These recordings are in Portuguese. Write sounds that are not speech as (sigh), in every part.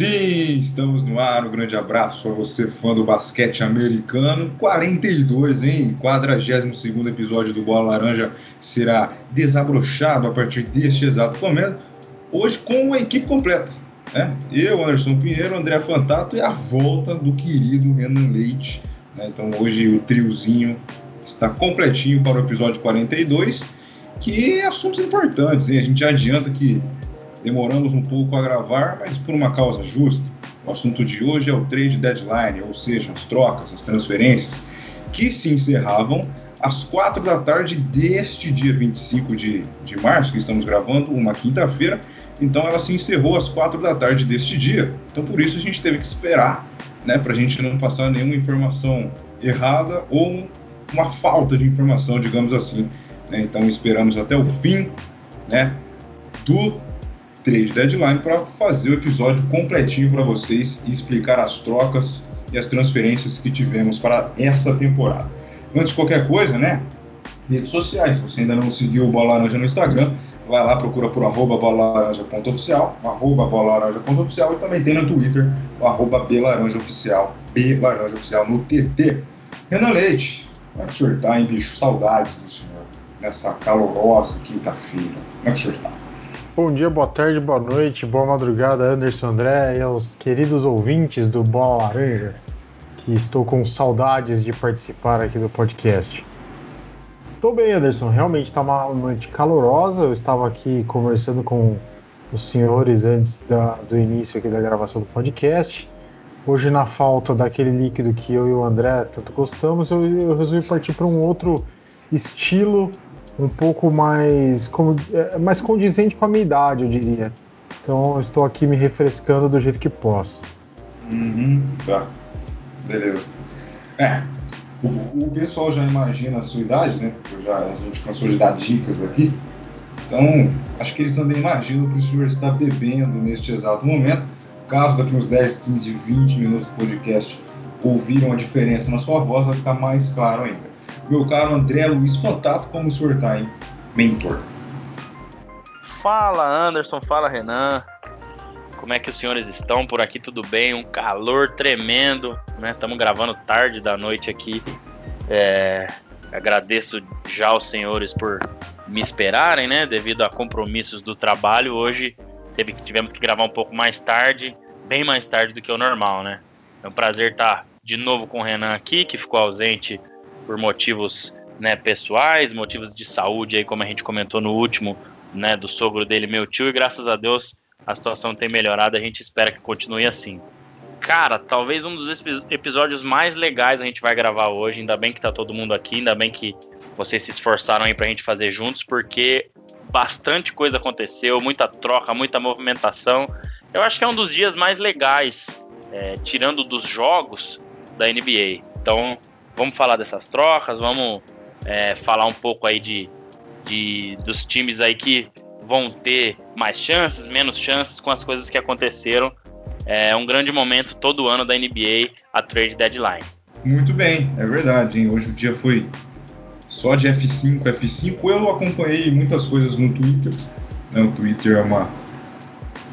Sim, estamos no ar. Um grande abraço a você, fã do basquete americano. 42, hein? 42 episódio do Bola Laranja será desabrochado a partir deste exato momento. Hoje com a equipe completa. Né? Eu, Anderson Pinheiro, André Fantato e a volta do querido Renan Leite. Né? Então hoje o triozinho está completinho para o episódio 42, que é assuntos importantes. Hein? A gente adianta que Demoramos um pouco a gravar, mas por uma causa justa. O assunto de hoje é o trade deadline, ou seja, as trocas, as transferências, que se encerravam às quatro da tarde deste dia 25 de, de março, que estamos gravando, uma quinta-feira. Então ela se encerrou às quatro da tarde deste dia. Então por isso a gente teve que esperar, né, para a gente não passar nenhuma informação errada ou uma falta de informação, digamos assim. Né? Então esperamos até o fim, né, do trade deadline para fazer o episódio completinho para vocês e explicar as trocas e as transferências que tivemos para essa temporada. Antes de qualquer coisa, né? Redes sociais. Se você ainda não seguiu o Bola Laranja no Instagram, vai lá, procura por arroba bolalaranja.oficial, arroba bolalaranja.oficial e também tem no Twitter o arroba belaranjaoficial, belaranjaoficial no TT. Renan Leite, como é que o senhor tá, hein, bicho? Saudades do senhor nessa calorosa quinta-feira. Como é que o senhor está? Bom dia, boa tarde, boa noite, boa madrugada, Anderson André e aos queridos ouvintes do Bola Laranja, que estou com saudades de participar aqui do podcast. Estou bem, Anderson, realmente está uma noite calorosa. Eu estava aqui conversando com os senhores antes da, do início aqui da gravação do podcast. Hoje, na falta daquele líquido que eu e o André tanto gostamos, eu, eu resolvi partir para um outro estilo um pouco mais, como, é, mais condizente com a minha idade, eu diria. Então estou aqui me refrescando do jeito que posso. Uhum, tá. Beleza. É, o, o, pessoal já imagina a sua idade, né? Já, a gente cansou de dar dicas aqui. Então, acho que eles também imaginam que o senhor está bebendo neste exato momento. Caso daqui uns 10, 15, 20 minutos do podcast ouviram a diferença na sua voz, vai ficar mais claro ainda meu caro André Luiz Contato, como senhor tá? Mentor. Fala Anderson, fala Renan. Como é que os senhores estão? Por aqui tudo bem? Um calor tremendo, né? Estamos gravando tarde da noite aqui. É, agradeço já aos senhores por me esperarem, né? Devido a compromissos do trabalho, hoje teve tivemos que gravar um pouco mais tarde, bem mais tarde do que o normal, né? É um prazer estar de novo com o Renan aqui, que ficou ausente por motivos né, pessoais, motivos de saúde, aí como a gente comentou no último, né, do sogro dele, meu tio, e graças a Deus a situação tem melhorado, a gente espera que continue assim. Cara, talvez um dos episódios mais legais a gente vai gravar hoje, ainda bem que tá todo mundo aqui, ainda bem que vocês se esforçaram aí pra gente fazer juntos, porque bastante coisa aconteceu, muita troca, muita movimentação. Eu acho que é um dos dias mais legais, é, tirando dos jogos da NBA. Então, vamos falar dessas trocas, vamos é, falar um pouco aí de, de, dos times aí que vão ter mais chances, menos chances com as coisas que aconteceram. É um grande momento todo ano da NBA, a trade deadline. Muito bem, é verdade. Hein? Hoje o dia foi só de F5, F5. Eu acompanhei muitas coisas no Twitter. Né? O Twitter é uma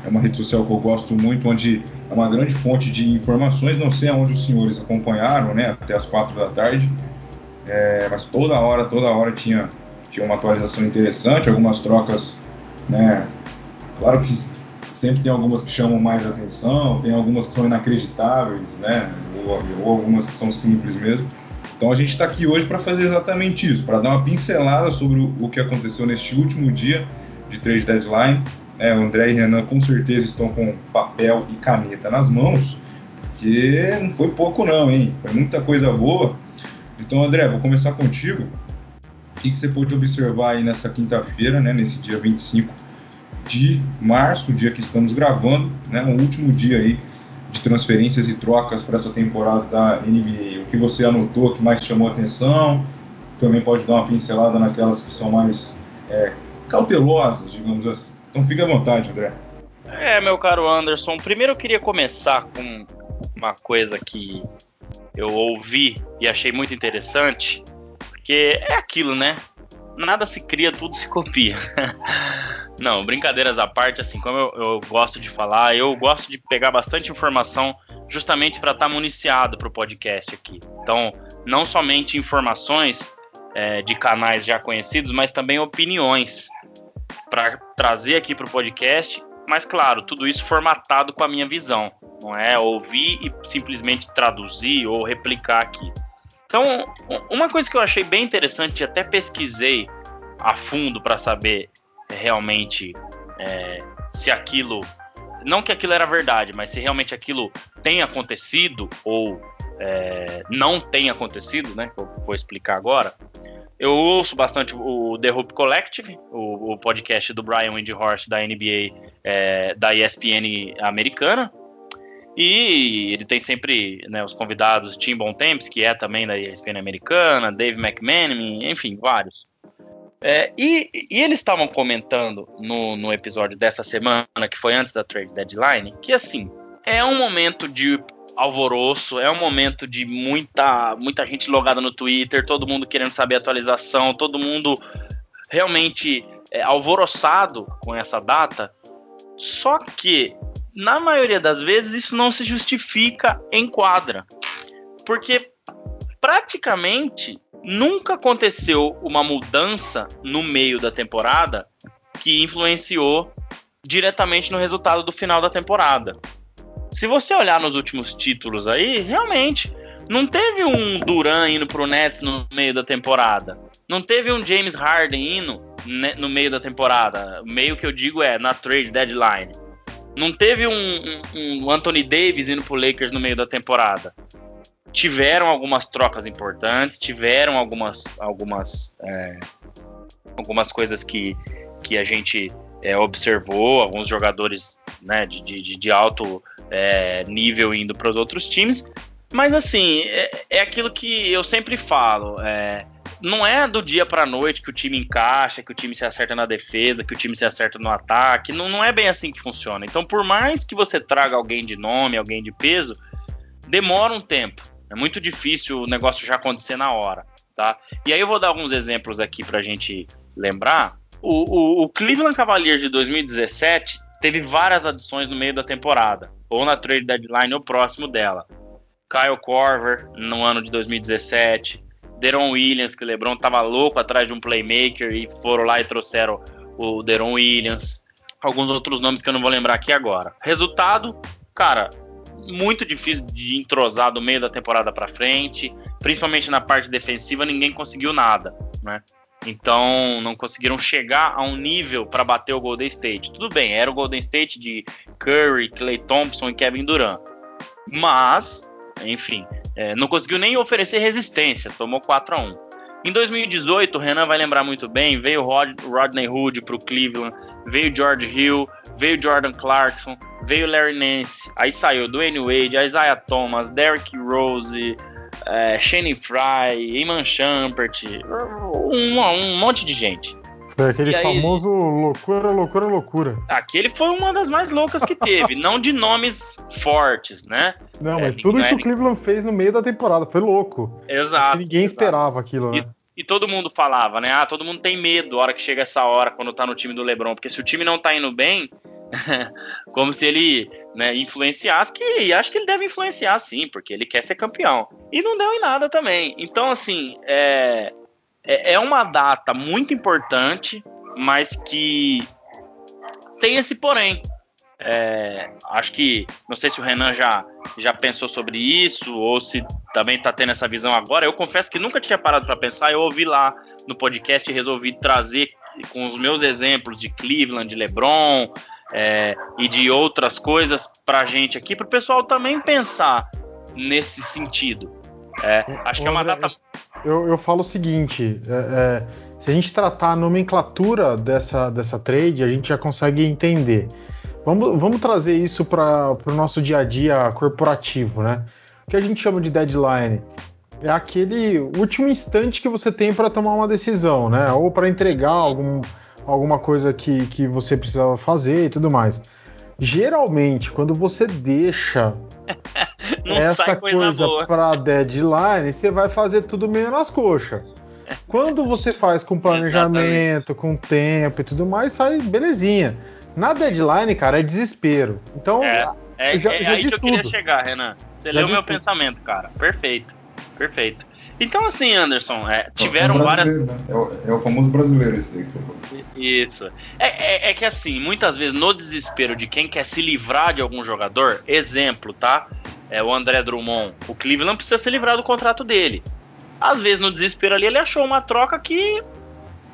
é uma rede social que eu gosto muito, onde é uma grande fonte de informações. Não sei aonde os senhores acompanharam, né, até as quatro da tarde, é, mas toda hora, toda hora tinha, tinha uma atualização interessante, algumas trocas, né. Claro que sempre tem algumas que chamam mais atenção, tem algumas que são inacreditáveis, né, ou, ou algumas que são simples mesmo. Então a gente está aqui hoje para fazer exatamente isso, para dar uma pincelada sobre o, o que aconteceu neste último dia de trade deadline né, o André e Renan com certeza estão com papel e caneta nas mãos, porque não foi pouco não, hein? Foi muita coisa boa. Então, André, vou começar contigo. O que, que você pôde observar aí nessa quinta-feira, né, nesse dia 25 de março, o dia que estamos gravando, né, o último dia aí de transferências e trocas para essa temporada da NBA. O que você anotou que mais chamou atenção? Também pode dar uma pincelada naquelas que são mais é, cautelosas, digamos assim. Então fique à vontade, André. É, meu caro Anderson, primeiro eu queria começar com uma coisa que eu ouvi e achei muito interessante, porque é aquilo, né? Nada se cria, tudo se copia. (laughs) Não, brincadeiras à parte, assim, como eu, eu gosto de falar, eu gosto de pegar bastante informação justamente para estar tá municiado para o podcast aqui. Então, não somente informações é, de canais já conhecidos, mas também opiniões para trazer aqui para o podcast. Mas, claro, tudo isso formatado com a minha visão, não é ouvir e simplesmente traduzir ou replicar aqui. Então, uma coisa que eu achei bem interessante, até pesquisei a fundo para saber realmente é, se aquilo. Não que aquilo era verdade, mas se realmente aquilo tem acontecido ou é, não tem acontecido, né? Que eu vou explicar agora. Eu ouço bastante o The Hoop Collective, o, o podcast do Brian Windhorst da NBA, é, da ESPN americana. E ele tem sempre né, os convidados Tim Bontemps, que é também da ESPN americana, Dave McManamy, enfim, vários. É, e, e, eles estavam comentando no, no episódio dessa semana, que foi antes da trade deadline, que assim, é um momento de alvoroço, é um momento de muita, muita gente logada no Twitter, todo mundo querendo saber atualização, todo mundo realmente é, alvoroçado com essa data. Só que, na maioria das vezes, isso não se justifica em quadra. Porque praticamente nunca aconteceu uma mudança no meio da temporada que influenciou diretamente no resultado do final da temporada. Se você olhar nos últimos títulos aí, realmente não teve um Duran indo pro Nets no meio da temporada. Não teve um James Harden indo né, no meio da temporada. Meio que eu digo é na trade deadline. Não teve um, um, um Anthony Davis indo pro Lakers no meio da temporada tiveram algumas trocas importantes, tiveram algumas, algumas, é, algumas coisas que, que a gente é, observou, alguns jogadores né, de, de, de alto é, nível indo para os outros times. Mas assim, é, é, aquilo que eu sempre falo. É, não é do dia para noite que o time encaixa, que o time se acerta na defesa, que o time se acerta no ataque. Não, não é bem assim que funciona. Então, por mais que você traga alguém de nome, alguém de peso, demora um tempo. É muito difícil o negócio já acontecer na hora, tá? E aí eu vou dar alguns exemplos aqui para a gente lembrar. O, o, o, Cleveland Cavaliers de 2017 teve várias adições no meio da temporada, ou na trade deadline ou próximo dela. Kyle Korver no ano de 2017, Deron Williams, que o LeBron tava louco atrás de um playmaker e foram lá e trouxeram o Deron Williams. Alguns outros nomes que eu não vou lembrar aqui agora. Resultado, cara, muito difícil de entrosar do meio da temporada para frente, principalmente na parte defensiva, ninguém conseguiu nada, né? Então não conseguiram chegar a um nível para bater o Golden State. Tudo bem, era o Golden State de Curry, Clay Thompson e Kevin Durant, mas, enfim, é, não conseguiu nem oferecer resistência, tomou 4 a 1. Em 2018, o Renan vai lembrar muito bem, veio Rod, Rodney Hood para o Cleveland, veio George Hill, veio Jordan Clarkson, veio Larry Nance, aí saiu Dwayne Wade, Isaiah Thomas, Derrick Rose, é, Shane Fry, Eman Champert, um, um monte de gente. Foi aquele aí, famoso loucura, loucura, loucura. Aquele foi uma das mais loucas que teve, (laughs) não de nomes fortes, né? Não, mas é, tudo que o Cleveland fez no meio da temporada foi louco. Exato. Ninguém exato. esperava aquilo, né? E, e, todo mundo falava, né? Ah, todo mundo tem medo a hora que chega essa hora, quando tá no time do LeBron, porque se o time não tá indo bem, (laughs) como se ele né, influenciasse, que acho que ele deve influenciar sim, porque ele quer ser campeão. E não deu em nada também. Então, assim, é, é, é uma data muito importante, mas que tem esse porém. É, acho que, não sei se o Renan já, já pensou sobre isso, ou se também está tendo essa visão agora. Eu confesso que nunca tinha parado para pensar, eu ouvi lá no podcast e resolvi trazer com os meus exemplos de Cleveland, de LeBron, é, e de outras coisas para a gente aqui, para o pessoal também pensar nesse sentido. É, acho que é uma data. Eu, eu falo o seguinte: é, é, se a gente tratar a nomenclatura dessa, dessa trade, a gente já consegue entender. Vamos, vamos trazer isso para o nosso dia a dia corporativo, né? O que a gente chama de deadline é aquele último instante que você tem para tomar uma decisão, né? Ou para entregar algum, alguma coisa que, que você precisava fazer e tudo mais. Geralmente, quando você deixa (laughs) essa coisa para deadline, você vai fazer tudo meio nas coxas. Quando você faz com planejamento, com tempo e tudo mais, sai belezinha. Na deadline, cara, é desespero. Então, é, é, já, é já aí que eu tudo. queria chegar, Renan. Você já leu meu tudo. pensamento, cara. Perfeito. Perfeito. Então, assim, Anderson, é, tiveram é várias. Né? É, o, é, o, famoso brasileiro esse daí que você falou. Isso. É, é, é, que, assim, muitas vezes no desespero de quem quer se livrar de algum jogador, exemplo, tá? É o André Drummond. O Cleveland precisa se livrar do contrato dele. Às vezes, no desespero ali, ele achou uma troca que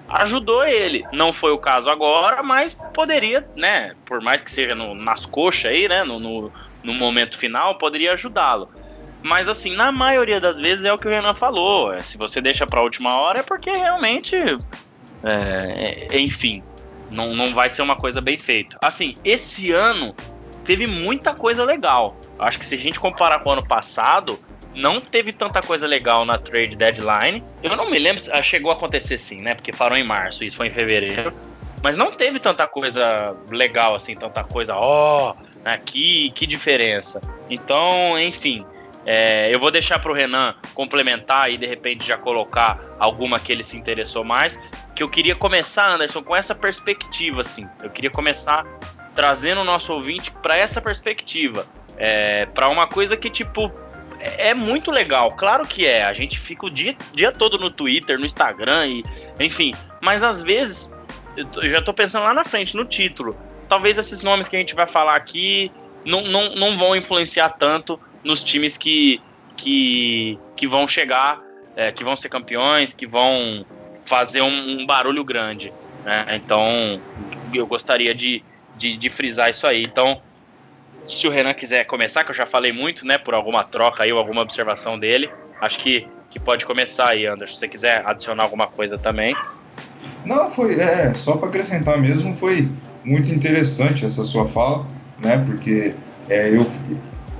ajudou ele. Não foi o caso agora, mas poderia, né? Por mais que seja no, nas coxas aí, né? No, no, no momento final, poderia ajudá-lo. Mas assim, na maioria das vezes é o que o Renan falou. É, se você deixa para a última hora é porque realmente, é, é, enfim, não, não vai ser uma coisa bem feita. Assim, esse ano teve muita coisa legal. Acho que se a gente comparar com o ano passado, não teve tanta coisa legal na trade deadline. Eu não me lembro, ah, chegou a acontecer sim, né? Porque parou em março, isso foi em fevereiro. Mas não teve tanta coisa legal assim, tanta coisa, ó, oh, né, que, que diferença. Então, enfim, é, eu vou deixar para o Renan complementar e de repente já colocar alguma que ele se interessou mais. Que eu queria começar, Anderson, com essa perspectiva, assim. Eu queria começar trazendo o nosso ouvinte para essa perspectiva, é, para uma coisa que tipo é, é muito legal. Claro que é. A gente fica o dia, dia todo no Twitter, no Instagram e enfim. Mas às vezes eu já estou pensando lá na frente no título. Talvez esses nomes que a gente vai falar aqui não, não, não vão influenciar tanto nos times que, que, que vão chegar, é, que vão ser campeões, que vão fazer um, um barulho grande. Né? Então, eu gostaria de, de, de, frisar isso aí. Então, se o Renan quiser começar, que eu já falei muito, né, por alguma troca aí ou alguma observação dele, acho que, que pode começar aí, Anderson. Se você quiser adicionar alguma coisa também. Não, foi, é, só para acrescentar mesmo, foi muito interessante essa sua fala, né, porque é, eu,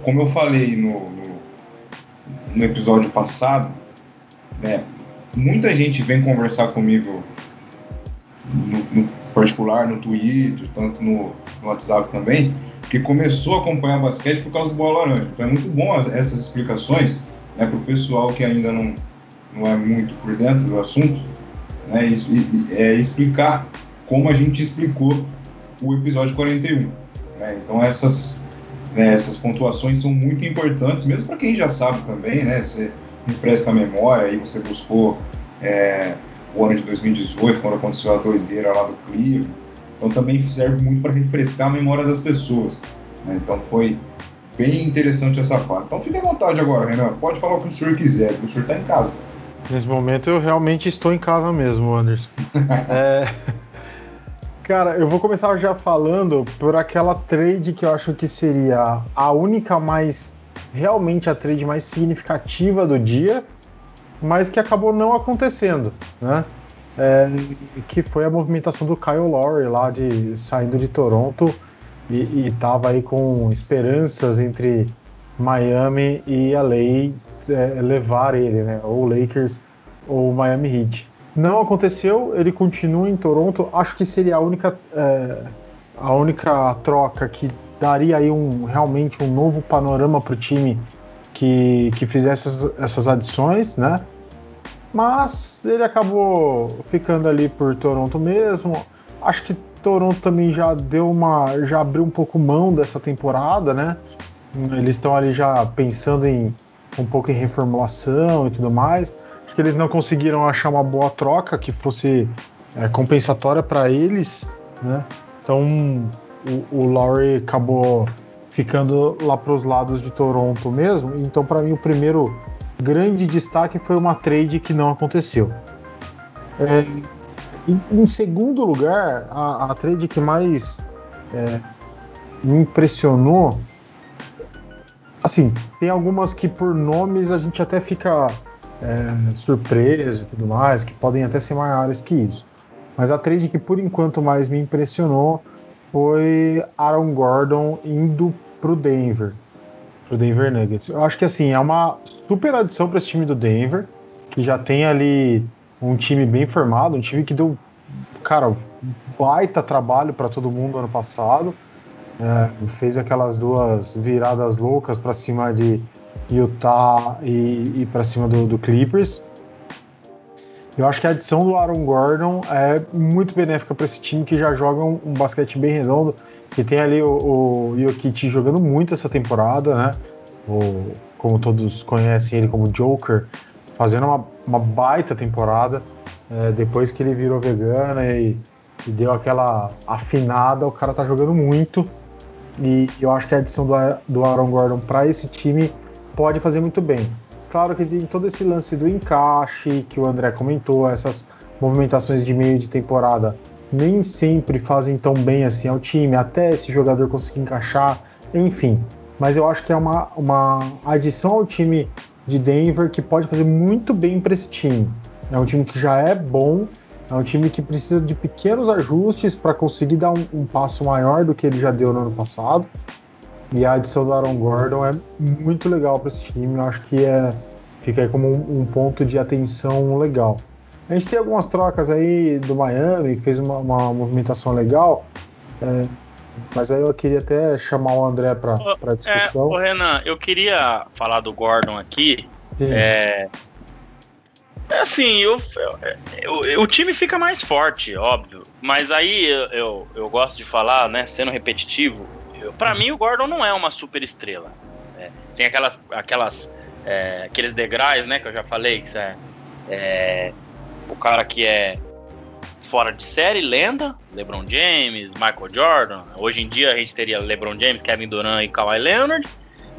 como eu falei no, no, no episódio passado, né, muita gente vem conversar comigo no, no, particular, no Twitter, tanto no, no, WhatsApp também, que começou a acompanhar basquete por causa do Bola Laranja. Então é muito bom essas explicações né, para o pessoal que ainda não, não é muito por dentro do assunto, né, e, é, explicar como a gente explicou o episódio 41. Né? Então essas né, essas pontuações são muito importantes, mesmo para quem já sabe também, né? Você refresca a memória, aí você buscou é, o ano de 2018, quando aconteceu a doideira lá do Clio. Então também serve muito para refrescar a memória das pessoas. Né? Então foi bem interessante essa parte. Então fique à vontade agora, Renan. Pode falar o que o senhor quiser, porque o senhor está em casa. Nesse momento eu realmente estou em casa mesmo, Anderson. (laughs) é... Cara, eu vou começar já falando por aquela trade que eu acho que seria a única mais. realmente a trade mais significativa do dia, mas que acabou não acontecendo, né? É, que foi a movimentação do Kyle Lowry lá de saindo de Toronto e, estava aí com esperanças entre Miami e LA é, levar ele, né? Ou Lakers ou Miami Heat. Não aconteceu, ele continua em Toronto. Acho que seria a única, é, a única troca que daria aí um, realmente um novo panorama para o time que, que fizesse essas, essas adições, né? Mas ele acabou ficando ali por Toronto mesmo. Acho que Toronto também já deu uma. já abriu um pouco mão dessa temporada, né? Eles estão ali já pensando em um pouco em reformulação e tudo mais. Que eles não conseguiram achar uma boa troca que fosse é, compensatória para eles, né? Então o, o Lowry acabou ficando lá para os lados de Toronto mesmo. Então para mim o primeiro grande destaque foi uma trade que não aconteceu. É, em, em, segundo lugar, a, a, trade que mais é, me impressionou, assim, tem algumas que por nomes a gente até fica é, surpresa e tudo mais, que podem até ser maiores que isso. Mas a trade que por enquanto mais me impressionou foi Aaron Gordon indo pro Denver, pro Denver Nuggets. Eu acho que assim é uma super adição para esse time do Denver, que já tem ali um time bem formado, um time que deu, cara, baita trabalho para todo mundo ano passado. É, fez aquelas duas viradas loucas para cima de Utah e, e para cima do, do, Clippers. Eu acho que a adição do Aaron Gordon é muito benéfica para esse time que já joga um, um, basquete bem redondo. Que tem ali o, o Jokic jogando muito essa temporada, né? O, como todos conhecem ele como Joker, fazendo uma, uma baita temporada. É, depois que ele virou vegano e, e, deu aquela afinada, o cara tá jogando muito. E eu acho que a adição do, do Aaron Gordon para esse time pode fazer muito bem. Claro que tem todo esse lance do encaixe que o André comentou, essas movimentações de meio de temporada nem sempre fazem tão bem assim ao time, até esse jogador conseguir encaixar, enfim. Mas eu acho que é uma, uma adição ao time de Denver que pode fazer muito bem para esse time. É um time que já é bom, é um time que precisa de pequenos ajustes para conseguir dar um, um, passo maior do que ele já deu no ano passado. E a adição do Aaron Gordon é muito legal para esse time. Eu acho que é, fica aí como um, um, ponto de atenção legal. A gente tem algumas trocas aí do Miami, que fez uma, uma movimentação legal. É, mas aí eu queria até chamar o André para a discussão. É, ô Renan, eu queria falar do Gordon aqui. É, é, assim, eu, eu, eu, o time fica mais forte, óbvio. Mas aí eu, eu, eu gosto de falar, né, sendo repetitivo, para mim o Gordon não é uma super estrela. Né? Tem aquelas, aquelas é, aqueles degraus, né, que eu já falei, que é, é o cara que é fora de série, lenda, LeBron James, Michael Jordan. Hoje em dia a gente teria LeBron James, Kevin Durant e Kawhi Leonard.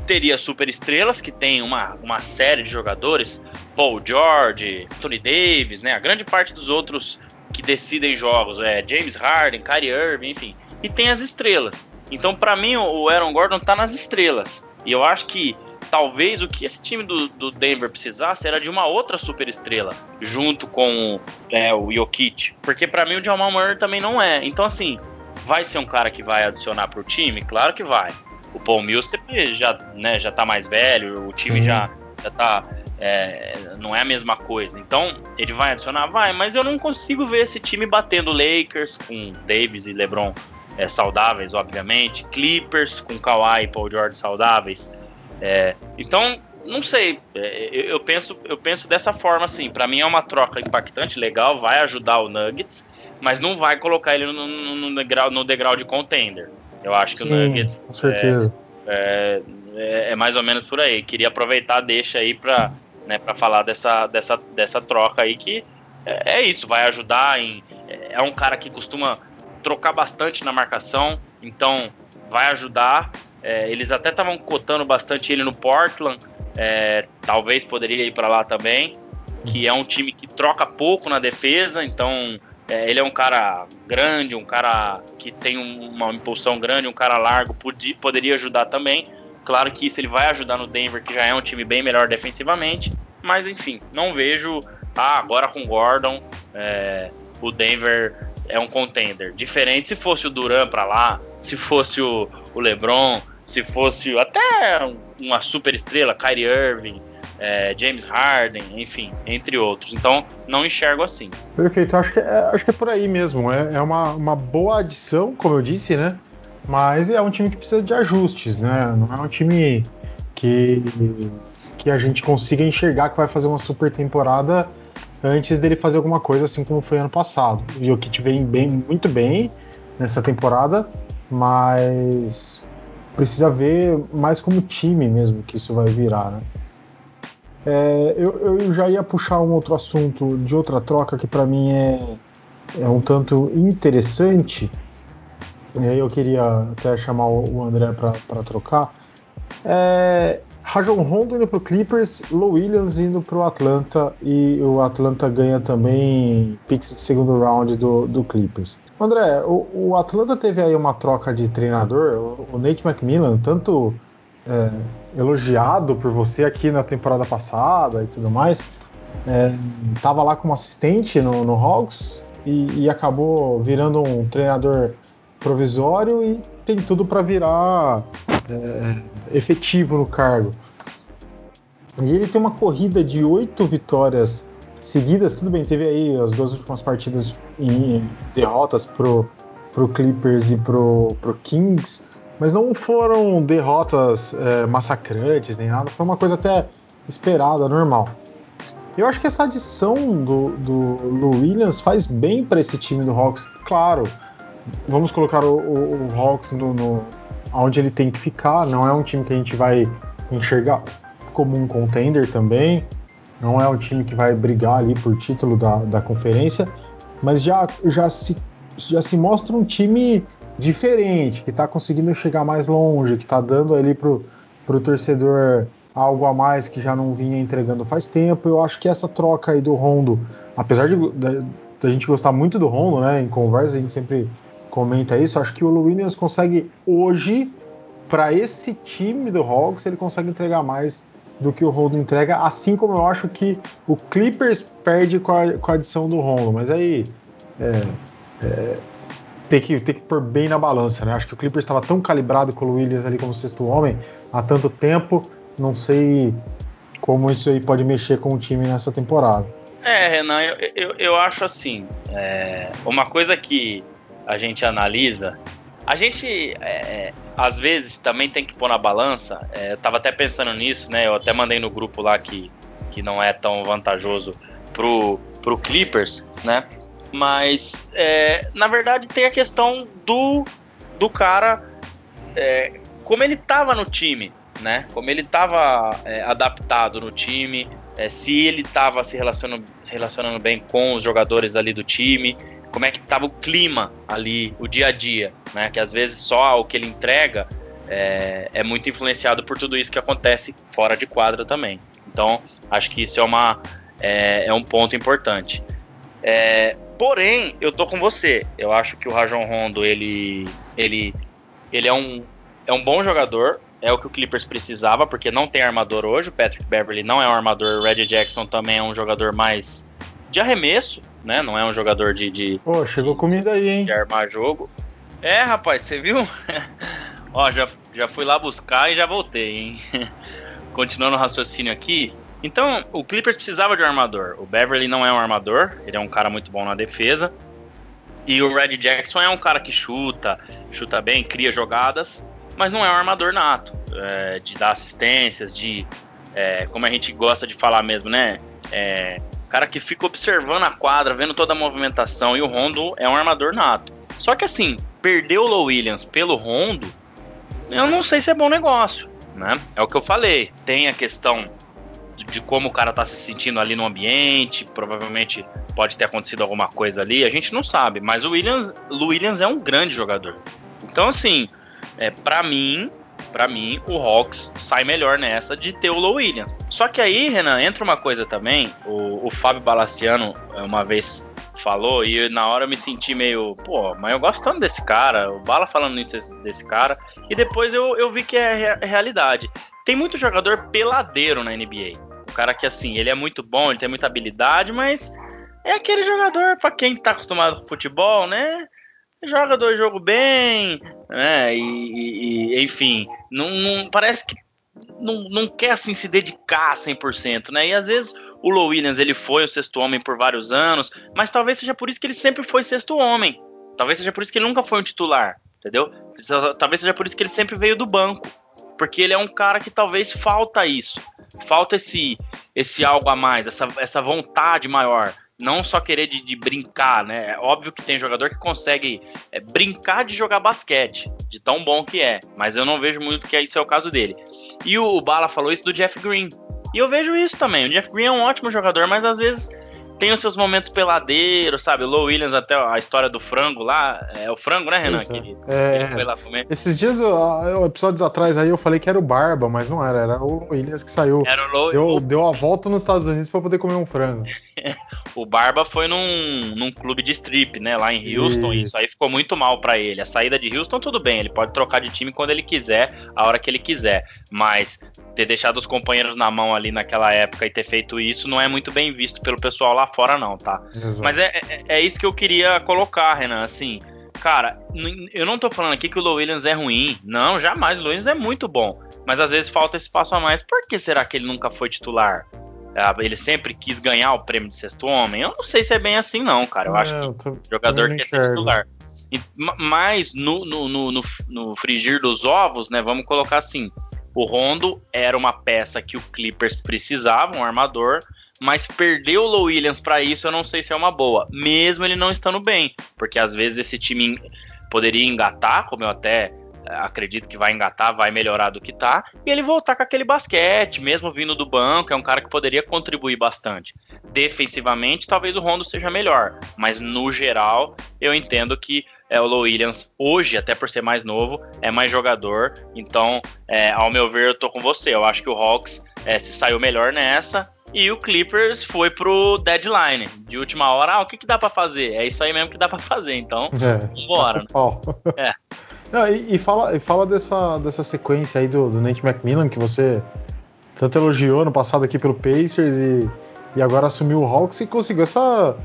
Teria super estrelas que tem uma, uma série de jogadores, Paul George, Anthony Davis, né? A grande parte dos outros que decidem jogos é James Harden, Kyrie Irving, enfim. E tem as estrelas. Então, para mim, o Aaron Gordon tá nas estrelas. E eu acho que talvez o que esse time do, do Denver precisasse era de uma outra super estrela, junto com é, o Jokic. Porque para mim o Jamal Murray também não é. Então, assim, vai ser um cara que vai adicionar pro time? Claro que vai. O Paul Millsap já, né, já tá mais velho, o time uhum. já, já tá. É, não é a mesma coisa. Então, ele vai adicionar? Vai, mas eu não consigo ver esse time batendo Lakers com Davis e LeBron é, saudáveis, obviamente. Clippers com Kawhi e Paul George saudáveis. É, então, não sei. É, eu, penso, eu penso dessa forma assim. Para mim é uma troca impactante, legal, vai ajudar o Nuggets, mas não vai colocar ele no, no, no degrau, no degrau de contender. Eu acho que Sim, o Nuggets com certeza. É, é, é, mais ou menos por aí. Queria aproveitar, deixa aí para né, falar dessa, dessa, dessa troca aí que é, é, isso, vai ajudar em é um cara que costuma trocar bastante na marcação, então vai ajudar é, eles até estavam cotando bastante ele no Portland, é, talvez poderia ir para lá também, que é um time que troca pouco na defesa, então é, ele é um cara grande, um cara que tem uma impulsão grande, um cara largo, podia, poderia ajudar também. Claro que isso ele vai ajudar no Denver, que já é um time bem melhor defensivamente, mas enfim, não vejo. Ah, agora com Gordon, é, o Denver é um contender. Diferente se fosse o Duran para lá, se fosse o, o LeBron, se fosse até uma super estrela, Kyrie Irving, é, James Harden, enfim, entre outros. Então, não enxergo assim. Perfeito, acho que é, acho que é por aí mesmo. É, é uma, uma boa adição, como eu disse, né? Mas é um time que precisa de ajustes, né? Não é um time que, que a gente consiga enxergar que vai fazer uma super temporada antes dele fazer alguma coisa assim como foi ano passado. E o que vem bem, muito bem nessa temporada, mas precisa ver mais como time mesmo que isso vai virar, né? É, eu, eu, já ia puxar um outro assunto de outra troca que para mim é, é um tanto interessante. E aí eu queria até chamar o André para trocar. É, Rajon Rondo indo pro Clippers, Low Williams indo pro Atlanta e o Atlanta ganha também picks de segundo round do, do Clippers. André, o, o, Atlanta teve aí uma troca de treinador. O, o Nate McMillan, tanto é, elogiado por você aqui na temporada passada e tudo mais, estava é, lá como assistente no, no Hawks e, e, acabou virando um treinador provisório e tem tudo para virar é, efetivo no cargo. E ele tem uma corrida de oito vitórias seguidas, tudo bem, teve aí as duas últimas partidas em derrotas pro, pro Clippers e pro, pro Kings, mas não foram derrotas é, massacrantes nem nada, foi uma coisa até esperada, normal. Eu acho que essa adição do, do, do Williams faz bem para esse time do Hawks. Claro, vamos colocar o, o, o Hawks no, no, onde ele tem que ficar. Não é um time que a gente vai enxergar como um contender também. Não é um time que vai brigar ali por título da, da conferência, mas já, já, se, já se mostra um time diferente, que está conseguindo chegar mais longe, que está dando ali pro, pro torcedor algo a mais que já não vinha entregando faz tempo. Eu acho que essa troca aí do Rondo, apesar de, da gente gostar muito do Rondo, né, em conversa a gente sempre comenta isso, acho que o Williams consegue hoje para esse time do Hawks ele consegue entregar mais do que o Rondo entrega, assim como eu acho que o Clippers perde com a, com a adição do Rondo, mas aí é, é, tem, que, tem que pôr bem na balança, né? Acho que o Clippers estava tão calibrado com o Williams ali como sexto homem há tanto tempo, não sei como isso aí pode mexer com o time nessa temporada. É, Renan, eu, eu, eu acho assim, é, uma coisa que a gente analisa a gente, é, às vezes, também tem que pôr na balança. É, eu tava até pensando nisso, né? Eu até mandei no grupo lá que, que não é tão vantajoso pro, pro Clippers, né? Mas, é, na verdade, tem a questão do, do cara, é, como ele tava no time, né? Como ele tava é, adaptado no time, é, se ele tava se relacionando, relacionando bem com os jogadores ali do time, como é que estava o clima ali, o dia a dia, né? Que às vezes só o que ele entrega é, é, muito influenciado por tudo isso que acontece fora de quadra também. Então, acho que isso é, uma, é, é um ponto importante. É, porém, eu tô com você. Eu acho que o Rajon Rondo ele, ele, ele é, um, é um bom jogador. É o que o Clippers precisava, porque não tem armador hoje. O Patrick Beverly não é um armador. O Reggie Jackson também é um jogador mais de arremesso, né? Não é um jogador de. de Pô, chegou comida aí, hein? De armar jogo. É, rapaz, você viu? (laughs) Ó, já, já fui lá buscar e já voltei, hein? (laughs) Continuando o raciocínio aqui. Então, o Clippers precisava de um armador. O Beverly não é um armador, ele é um cara muito bom na defesa. E o Red Jackson é um cara que chuta, chuta bem, cria jogadas, mas não é um armador nato. É, de dar assistências, de. É, como a gente gosta de falar mesmo, né? É, cara que fica observando a quadra, vendo toda a movimentação, e o Rondo é um armador nato. Só que assim, perder o Low Williams pelo Rondo, eu não sei se é bom negócio, né? É o que eu falei. Tem a questão de como o cara tá se sentindo ali no ambiente, provavelmente pode ter acontecido alguma coisa ali, a gente não sabe, mas o Williams, o Williams é um grande jogador. Então assim, é, para mim, para mim, o Hawks sai melhor nessa de ter o Low Williams. Só que aí, Renan, entra uma coisa também. O, o Fábio Balaciano é, uma vez falou e na hora eu me senti meio, pô, mas eu gosto tanto desse cara, o Bala falando isso desse cara, e depois eu, eu vi que é, é realidade. Tem muito jogador peladeiro na NBA. O cara que, assim, ele é muito bom, ele tem muita habilidade, mas é aquele jogador, para quem tá acostumado com futebol, né? Joga dois jogos bem, né? E, e enfim, não, não, parece que não, não quer assim se dedicar 100%, né? E às vezes o Low Williams ele foi o sexto homem por vários anos, mas talvez seja por isso que ele sempre foi sexto homem. Talvez seja por isso que ele nunca foi um titular, entendeu? Talvez seja por isso que ele sempre veio do banco, porque ele é um cara que talvez falta isso, falta esse esse algo a mais, essa, essa vontade maior não só querer de, de, brincar, né? É óbvio que tem jogador que consegue é, brincar de jogar basquete, de tão bom que é, mas eu não vejo muito que isso é o caso dele. E o, o Bala falou isso do Jeff Green. E eu vejo isso também. O Jeff Green é um ótimo jogador, mas às vezes tem os seus momentos peladeiros, sabe? O Low Williams, até a história do frango lá. É o frango, né, Renan? Que é, ele foi lá comer. Esses dias, episódios atrás aí, eu falei que era o Barba, mas não era, era o Williams que saiu. Era o Low deu, deu a volta nos Estados Unidos para poder comer um frango. (laughs) o Barba foi num, num clube de strip, né, lá em Houston, e isso aí ficou muito mal para ele. A saída de Houston, tudo bem, ele pode trocar de time quando ele quiser, a hora que ele quiser. Mas ter deixado os companheiros na mão ali naquela época e ter feito isso não é muito bem visto pelo pessoal lá fora, não, tá? Exato. Mas é, é, é, isso que eu queria colocar, Renan. Assim, cara, eu não tô falando aqui que o Low Williams é ruim. Não, jamais. O Low Williams é muito bom. Mas às vezes falta esse passo a mais. Por que será que ele nunca foi titular? Ah, ele sempre quis ganhar o prêmio de sexto homem? Eu não sei se é bem assim, não, cara. Eu acho que o jogador quer ser titular. Mas no, no, no, no, no frigir dos ovos, né? Vamos colocar assim: o Rondo era uma peça que o Clippers precisava, um armador, mas perder o Low Williams para isso eu não sei se é uma boa, mesmo ele não estando bem, porque às vezes esse time poderia engatar, como eu até eh, acredito que vai engatar, vai melhorar do que tá, e ele voltar com aquele basquete, mesmo vindo do banco, é um cara que poderia contribuir bastante. Defensivamente, talvez o Rondo seja melhor, mas no geral, eu entendo que é, o Low Williams, hoje, até por ser mais novo, é mais jogador. Então, é, ao meu ver, eu tô com você. Eu acho que o Hawks é, se saiu melhor nessa. E o Clippers foi pro deadline. De última hora, ah, o que, que dá para fazer? É isso aí mesmo que dá para fazer. Então, é, bora. Né? (laughs) É. Não, e, e, fala, e fala dessa, dessa sequência aí do, do Nate McMillan que você tanto elogiou no passado aqui pelo Pacers e, e agora assumiu o Hawks e conseguiu essa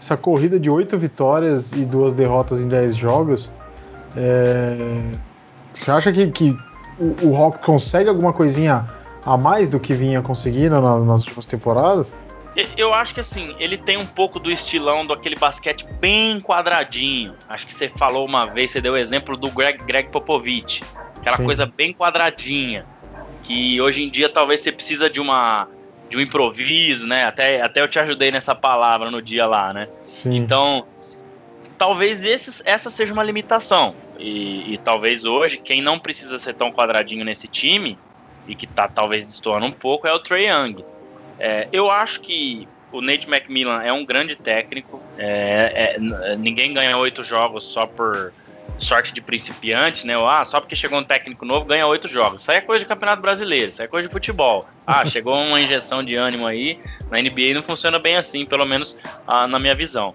essa corrida de oito vitórias e duas derrotas em dez jogos, é... você acha que, que o, o Hawks consegue alguma coisinha a mais do que vinha conseguindo na, nas últimas temporadas? Eu acho que assim, ele tem um pouco do estilão do aquele basquete bem quadradinho. Acho que você falou uma vez, você deu o exemplo do Greg, Greg Popovich. Aquela Sim. coisa bem quadradinha. Que hoje em dia talvez você precisa de uma de um improviso, né? Até, até eu te ajudei nessa palavra no dia lá, né? Sim. Então, talvez essa seja uma limitação. E, e, talvez hoje, quem não precisa ser tão quadradinho nesse time, e que tá talvez destoando um pouco, é o Trey Young. É, eu acho que o Nate McMillan é um grande técnico. É, é, ninguém ganha oito jogos só por sorte de principiante, né? Ou, ah, só porque chegou um técnico novo ganha oito jogos. Isso aí é coisa de campeonato brasileiro, isso aí é coisa de futebol. Ah, (laughs) chegou uma injeção de ânimo aí. Na NBA não funciona bem assim, pelo menos ah, na minha visão.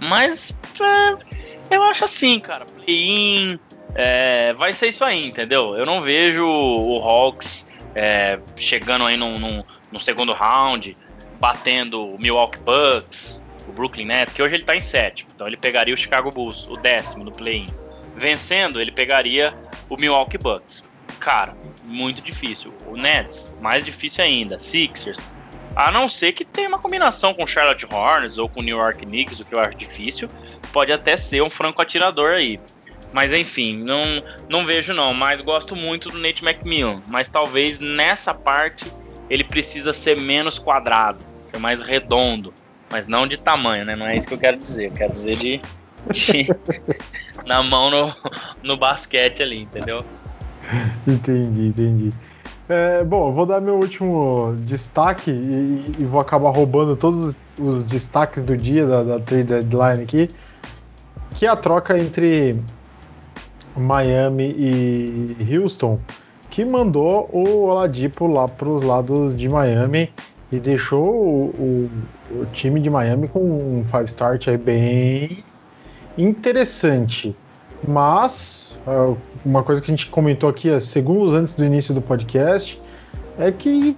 Mas é, eu acho assim, cara. Play-in, é, vai ser isso aí, entendeu? Eu não vejo o Hawks é, chegando aí no num, num segundo round, batendo o Milwaukee Bucks, o Brooklyn Nets, que hoje ele está em sétimo. Então ele pegaria o Chicago Bulls, o décimo no play-in. Vencendo, ele pegaria o Milwaukee Bucks. Cara, muito difícil. O Nets, mais difícil ainda. Sixers. A não ser que tenha uma combinação com Charlotte Hornets ou com New York Knicks, o que eu acho difícil. Pode até ser um franco atirador aí. Mas enfim, não, não vejo não. Mas gosto muito do Nate McMillan. Mas talvez nessa parte ele precisa ser menos quadrado, ser mais redondo mas não de tamanho, né? Não é isso que eu quero dizer. Eu quero dizer de, de (laughs) na mão no, no basquete ali, entendeu? (laughs) Entendi, entendi. É, bom, vou dar meu último destaque e, e, vou acabar roubando todos os, os destaques do dia da, da trade deadline aqui, que é a troca entre Miami e Houston, que mandou o Oladipo lá para os lados de Miami e deixou o, o, o time de Miami com um five start aí bem interessante. Mas uh, uma coisa que a gente comentou aqui segundos antes do início do podcast é que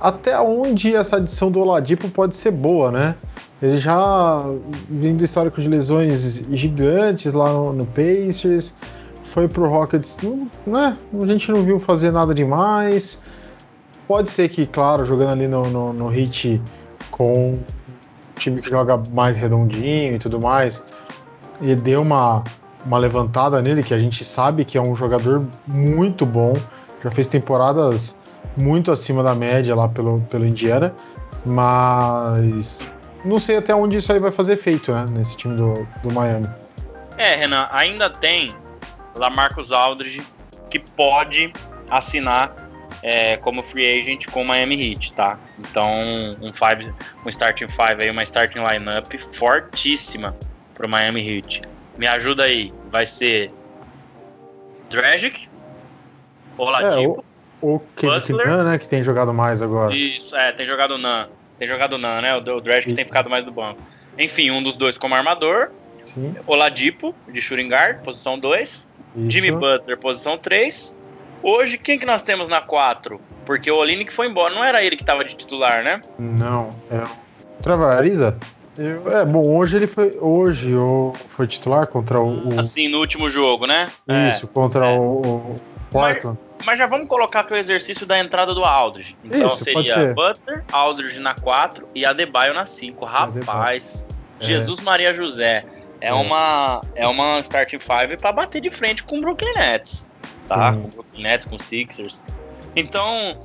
até onde essa adição do Oladipo pode ser boa, né? Ele já vindo do histórico de lesões gigantes lá no, no Pacers, foi pro Rockets, né? A gente não viu fazer nada demais. Pode ser que, claro, jogando ali no, no, no hit com um time que joga mais redondinho e tudo mais, e deu uma, uma levantada nele, que a gente sabe que é um jogador muito bom, já fez temporadas muito acima da média lá pelo, pelo Indiana, mas não sei até onde isso aí vai fazer efeito, né, nesse time do, do Miami. É, Renan, ainda tem Lamarcus Aldridge que pode assinar é, como free agent com o Miami Heat, tá? Então, um, five, um starting five aí, uma starting lineup fortíssima pro Miami Heat. Me ajuda aí, vai ser Dragic, Oladipo, é, o, o Butler, né, que tem jogado mais agora. Isso, é, tem jogado Nan, tem jogado Nan, né? O, o Dragic tem ficado mais no banco. Enfim, um dos dois como armador. Sim. Oladipo, de shooting guard, posição 2. Jimmy Butler, posição 3. Hoje, quem que nós temos na 4? Porque o Olinick foi embora, não era ele que estava de titular, né? Não, é Travariza? É, bom, hoje ele foi. Hoje o, foi titular contra o, o. Assim, no último jogo, né? Isso, é, contra é. o, o Portland. Mas, mas, já vamos colocar que o exercício da entrada do Aldridge. Então Isso, seria Butler, Aldridge na 4 e Adebayo na 5. Rapaz, é. Jesus Maria José. É, é, uma é uma starting five para bater de frente com o Brooklyn Nets tá? Sim. Com o Brooklyn Nets, com o Sixers. Então,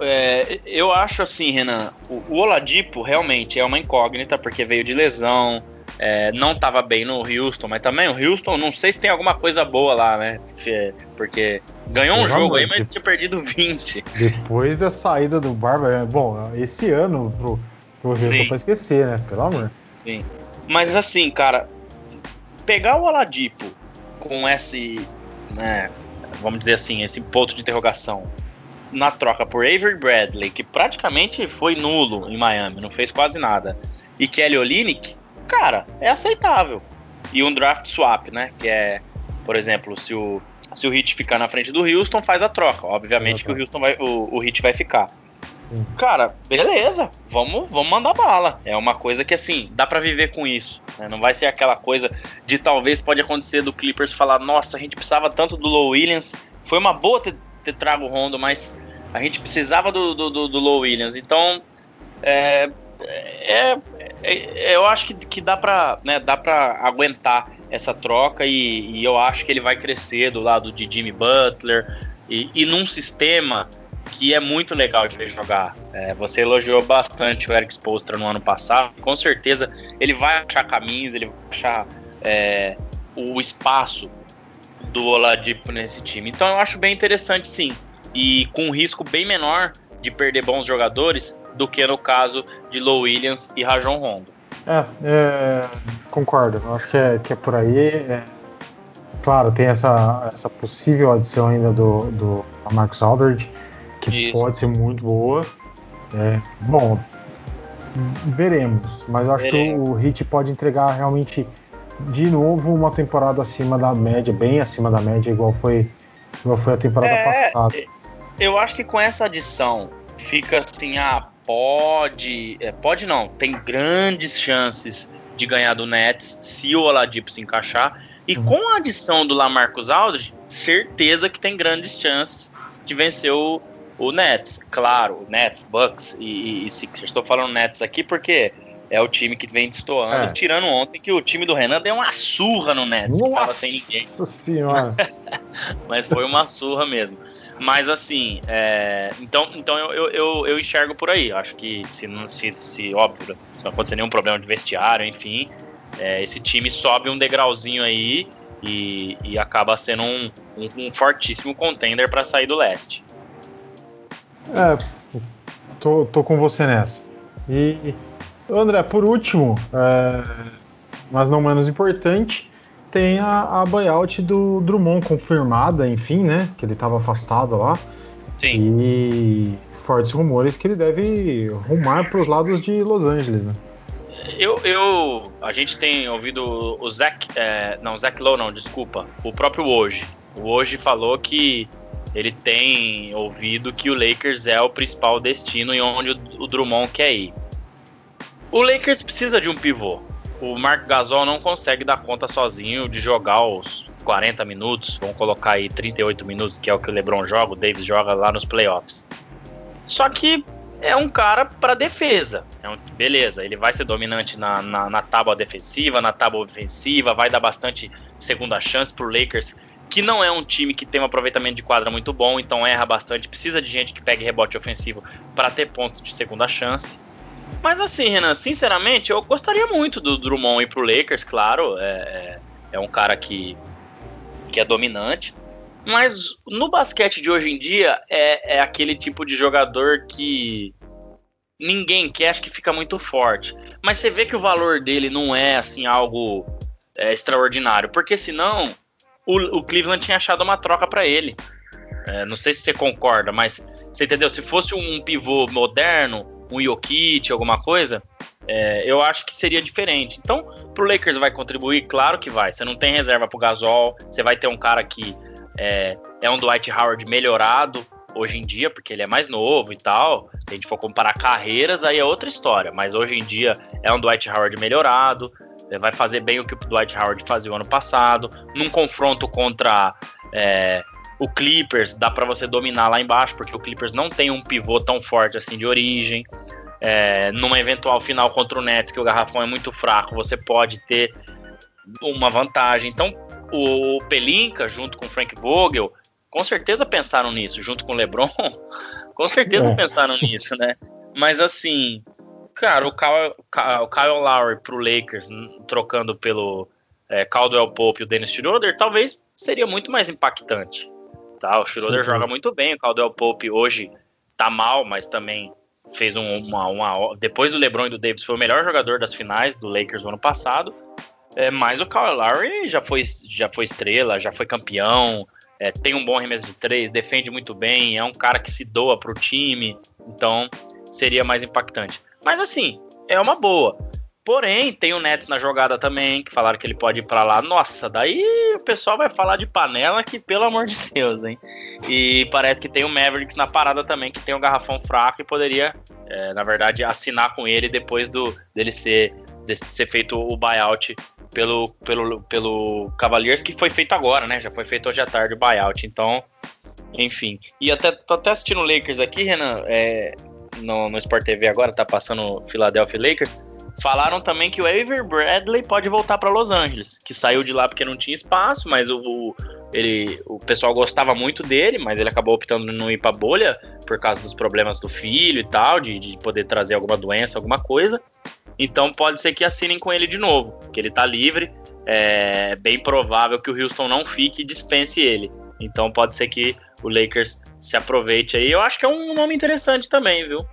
é, eu acho assim, Renan, o, o Oladipo realmente é uma incógnita, porque veio de lesão, é, não estava bem no Houston, mas também o Houston, não sei se tem alguma coisa boa lá, né? Porque ganhou um jogo aí, mas tinha perdido 20. Depois da saída do Barba, é, bom, esse ano pro, pro Houston pra esquecer, né? Pelo amor. Sim. Mas assim, cara, pegar o Oladipo com esse, né, vamos dizer assim, esse ponto de interrogação na troca por Avery Bradley, que praticamente foi nulo em Miami, não fez quase nada, e Kelly Olynyk, cara, é aceitável. E um draft swap, né? Que é, por exemplo, se o, se o Heat ficar na frente do Houston, faz a troca. Obviamente que o Houston vai, o, o Heat vai ficar. Cara, beleza, vamos, vamos mandar bala. É uma coisa que assim, dá para viver com isso. Né? Não vai ser aquela coisa de talvez pode acontecer do Clippers falar, nossa, a gente precisava tanto do Low Williams. Foi uma boa ter, ter trago o Rondo, mas a gente precisava do, do, do, do Low Williams. Então, é, é, é, eu acho que, que dá para né, dá aguentar essa troca e, e, eu acho que ele vai crescer do lado de Jimmy Butler e, e num sistema que é muito legal de ver jogar. É, você elogiou bastante o Eric Spoelstra no ano passado, com certeza ele vai achar caminhos, ele vai achar é, o espaço do Oladipo nesse time. Então eu acho bem interessante sim, e com um risco bem menor de perder bons jogadores do que no caso de Low Williams e Rajon Rondo. É, é, concordo. Eu acho que é, que é por aí. É, claro, tem essa, essa possível adição ainda do, do Marcus Aldridge, que e... pode ser muito boa. É, bom, veremos. Mas eu acho veremos. que o, Hit pode entregar realmente de novo uma temporada acima da média, bem acima da média, igual foi, igual foi a temporada é, passada. Eu acho que com essa adição fica assim, ah, pode. É, pode não, tem grandes chances de ganhar do Nets se o Oladipo se encaixar. E uhum. com a adição do Lamarcus Aldridge, certeza que tem grandes chances de vencer o, o Nets. Claro, o Nets, Bucks e, e Sixers. Estou falando Nets aqui porque é o time que vem destoando, é. tirando ontem que o time do Renan deu uma surra no Nets, Nossa que tava sem ninguém. (laughs) Senhora. (laughs) Mas foi uma surra mesmo. Mas assim, é, então, então eu, eu, eu, enxergo por aí. Acho que se não se, se óbvio, se não acontecer nenhum problema de vestiário, enfim, é, esse time sobe um degrauzinho aí e, e acaba sendo um, um, um fortíssimo contender para sair do leste. É, tô, tô com você nessa. E André, por último, é, mas não menos importante, tem a, a buyout do Drummond confirmada, enfim, né? Que ele estava afastado lá. Sim. E fortes rumores que ele deve rumar para os lados de Los Angeles, né? Eu, eu, a gente tem ouvido o Zach, é, não, Zach Lowe não, desculpa, o próprio Hoje. O Hoje falou que ele tem ouvido que o Lakers é o principal destino e onde o, o Drummond quer ir. O Lakers precisa de um pivô o Mark Gasol não consegue dar conta sozinho de jogar os 40 minutos, vamos colocar aí 38 minutos, que é o que o LeBron joga, o Davis joga lá nos playoffs. Só que é um cara para defesa. É um, beleza, ele vai ser dominante na, na, na, tábua defensiva, na tábua ofensiva, vai dar bastante segunda chance pro Lakers, que não é um time que tem um aproveitamento de quadra muito bom, então erra bastante, precisa de gente que pegue rebote ofensivo para ter pontos de segunda chance. Mas assim, Renan, sinceramente, eu gostaria muito do Drummond ir pro Lakers, claro. É, é, é um cara que, que é dominante. Mas no basquete de hoje em dia é, é aquele tipo de jogador que ninguém quer, acho que fica muito forte. Mas você vê que o valor dele não é assim algo é, extraordinário, porque senão o, o, Cleveland tinha achado uma troca para ele. É, não sei se você concorda, mas você entendeu? Se fosse um pivô moderno, um Jokic, alguma coisa, é, eu acho que seria diferente. Então, pro Lakers vai contribuir? Claro que vai. Você não tem reserva pro Gasol, você vai ter um cara que é, é um Dwight Howard melhorado hoje em dia, porque ele é mais novo e tal. Se a gente for comparar carreiras, aí é outra história. Mas hoje em dia é um Dwight Howard melhorado, vai fazer bem o que o Dwight Howard fazia o ano passado. Num confronto contra é, o Clippers dá para você dominar lá embaixo, porque o Clippers não tem um pivô tão forte assim de origem. É, numa eventual final contra o Nets, que o garrafão é muito fraco, você pode ter uma vantagem. Então, o Pelinka, junto com o Frank Vogel, com certeza pensaram nisso, junto com o LeBron, (laughs) com certeza é. pensaram nisso, né? Mas assim, cara, o Kyle, o Kyle Lowry pro Lakers, trocando pelo é, Caldwell Pope e o Dennis Schroeder, talvez seria muito mais impactante. Tá? O Schroeder joga muito bem, o Caldwell Pope hoje tá mal, mas também fez um, uma, uma, Depois do LeBron e do Davis, foi o melhor jogador das finais do Lakers no ano passado. É, mas o Kyle Lowry já foi, já foi estrela, já foi campeão, é, tem um bom arremesso de três, defende muito bem, é um cara que se doa pro time, então seria mais impactante. Mas assim, é uma boa. Porém, tem o Nets na jogada também, que falaram que ele pode ir para lá. Nossa, daí o pessoal vai falar de panela que, pelo amor de Deus, hein? E parece que tem o Mavericks na parada também, que tem um garrafão fraco e poderia, é, na verdade, assinar com ele depois do dele ser, de ser feito o buyout pelo, pelo, pelo Cavaliers, que foi feito agora, né? Já foi feito hoje à tarde o buyout. Então, enfim. E até tô até assistindo o Lakers aqui, Renan, é, no, no Sport TV agora, tá passando Philadelphia Lakers. Falaram também que o Avery Bradley pode voltar para Los Angeles, que saiu de lá porque não tinha espaço, mas o, o, ele, o pessoal gostava muito dele, mas ele acabou optando não ir para bolha por causa dos problemas do filho e tal, de, de poder trazer alguma doença, alguma coisa. Então pode ser que assinem com ele de novo, que ele tá livre. É bem provável que o Houston não fique e dispense ele. Então pode ser que o Lakers se aproveite aí. Eu acho que é um nome interessante também, viu?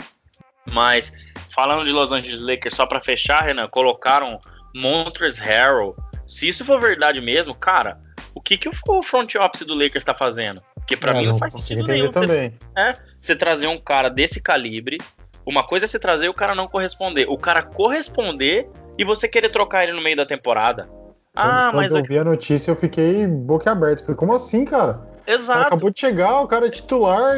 Mas falando de Los Angeles Lakers, só para fechar, Renan, colocaram Montrezl Harrell. Se isso for verdade mesmo, cara, o que, que o front office do Lakers está fazendo? Porque para é, mim não, faz sentido nenhum. Também. É, você trazer um cara desse calibre, uma coisa é você trazer e o cara não corresponder. O cara corresponder e você querer trocar ele no meio da temporada. Ah, quando mas. Quando eu vi a notícia, eu fiquei boquiaberto. Falei, como assim, cara? Exato. acabou de chegar, o cara é titular.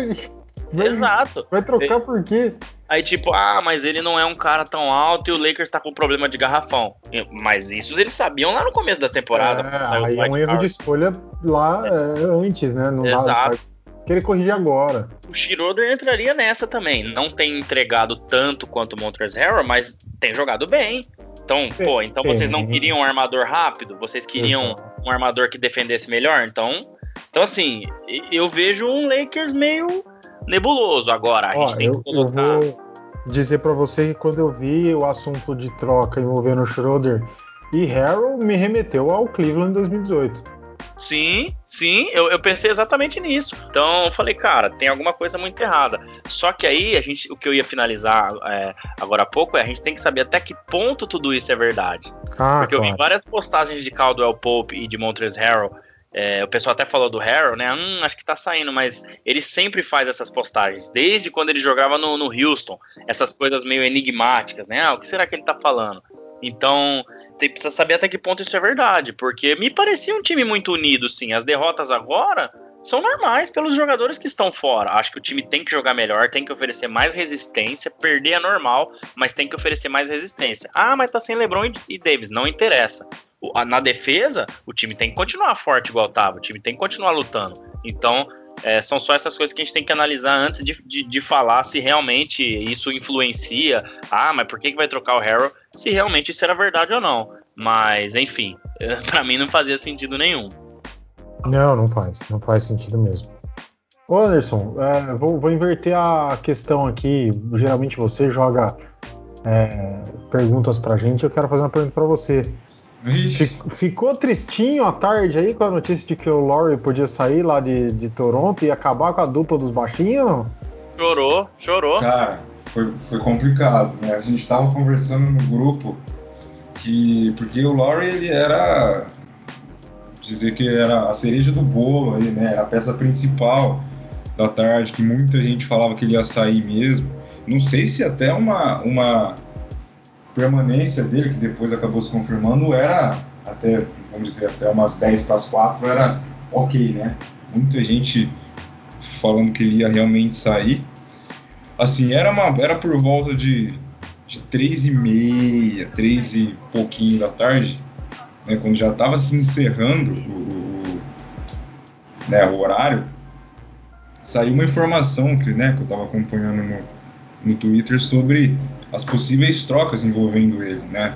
Vai, Exato. Vai trocar por quê? Aí, tipo, ah, mas ele não é um cara tão alto e o Lakers tá com problema de garrafão. Mas isso eles sabiam lá no começo da temporada. É, aí é um erro de escolha lá é. antes, né? No Exato. Querer corrigir agora. O Schroeder entraria nessa também. Não tem entregado tanto quanto o Montrezl Harrell, mas tem jogado bem. Então, pô, então vocês não queriam um armador rápido? Vocês queriam um armador que defendesse melhor? Então, então assim, eu vejo um Lakers meio nebuloso. Agora, a Ó, gente tem eu, que colocar. Eu vou dizer para você que quando eu vi o assunto de troca envolvendo Schroeder e Harrell, me remeteu ao Cleveland 2018. Sim, sim, eu, eu, pensei exatamente nisso. Então eu falei, cara, tem alguma coisa muito errada. Só que aí a gente, o que eu ia finalizar é, agora há pouco é a gente tem que saber até que ponto tudo isso é verdade. Ah, Porque claro. eu vi várias postagens de Caldwell Pope e de Montrezl Harrell é, o pessoal até falou do Harrell, né? Hum, acho que tá saindo, mas ele sempre faz essas postagens, desde quando ele jogava no, no Houston, essas coisas meio enigmáticas, né? Ah, o que será que ele tá falando? Então, tem, precisa saber até que ponto isso é verdade, porque me parecia um time muito unido, sim. As derrotas agora são normais pelos jogadores que estão fora. Acho que o time tem que jogar melhor, tem que oferecer mais resistência. Perder é normal, mas tem que oferecer mais resistência. Ah, mas tá sem LeBron e, e Davis, não interessa na defesa, o time tem que continuar forte igual estava, o time tem que continuar lutando. Então, é, são só essas coisas que a gente tem que analisar antes de, de, de, falar se realmente isso influencia. Ah, mas por que, que vai trocar o Harrell? Se realmente isso era verdade ou não. Mas, enfim, (laughs) para mim não fazia sentido nenhum. Não, não faz. Não faz sentido mesmo. Ô Anderson, é, vou, vou, inverter a questão aqui. Geralmente você joga é, perguntas pra gente. Eu quero fazer uma pergunta para você. Ficou tristinho à tarde aí com a notícia de que o Laurie podia sair lá de, de Toronto e acabar com a dupla dos baixinhos? Chorou, chorou. Cara, foi, foi complicado, né? A gente tava conversando no grupo que. Porque o Laurie ele era. Dizer que era a cereja do bolo aí, né? Era a peça principal da tarde, que muita gente falava que ele ia sair mesmo. Não sei se até uma. uma permanência dele, que depois acabou se confirmando, era até, vamos dizer, até umas 10 para as 4 era ok, né? Muita gente falando que ele ia realmente sair. Assim, era, uma, era por volta de, de 3 e meia, 3 e pouquinho da tarde, né, quando já estava se encerrando o, o, né, o horário, saiu uma informação que, né, que eu estava acompanhando no, no Twitter sobre as possíveis trocas envolvendo ele, né?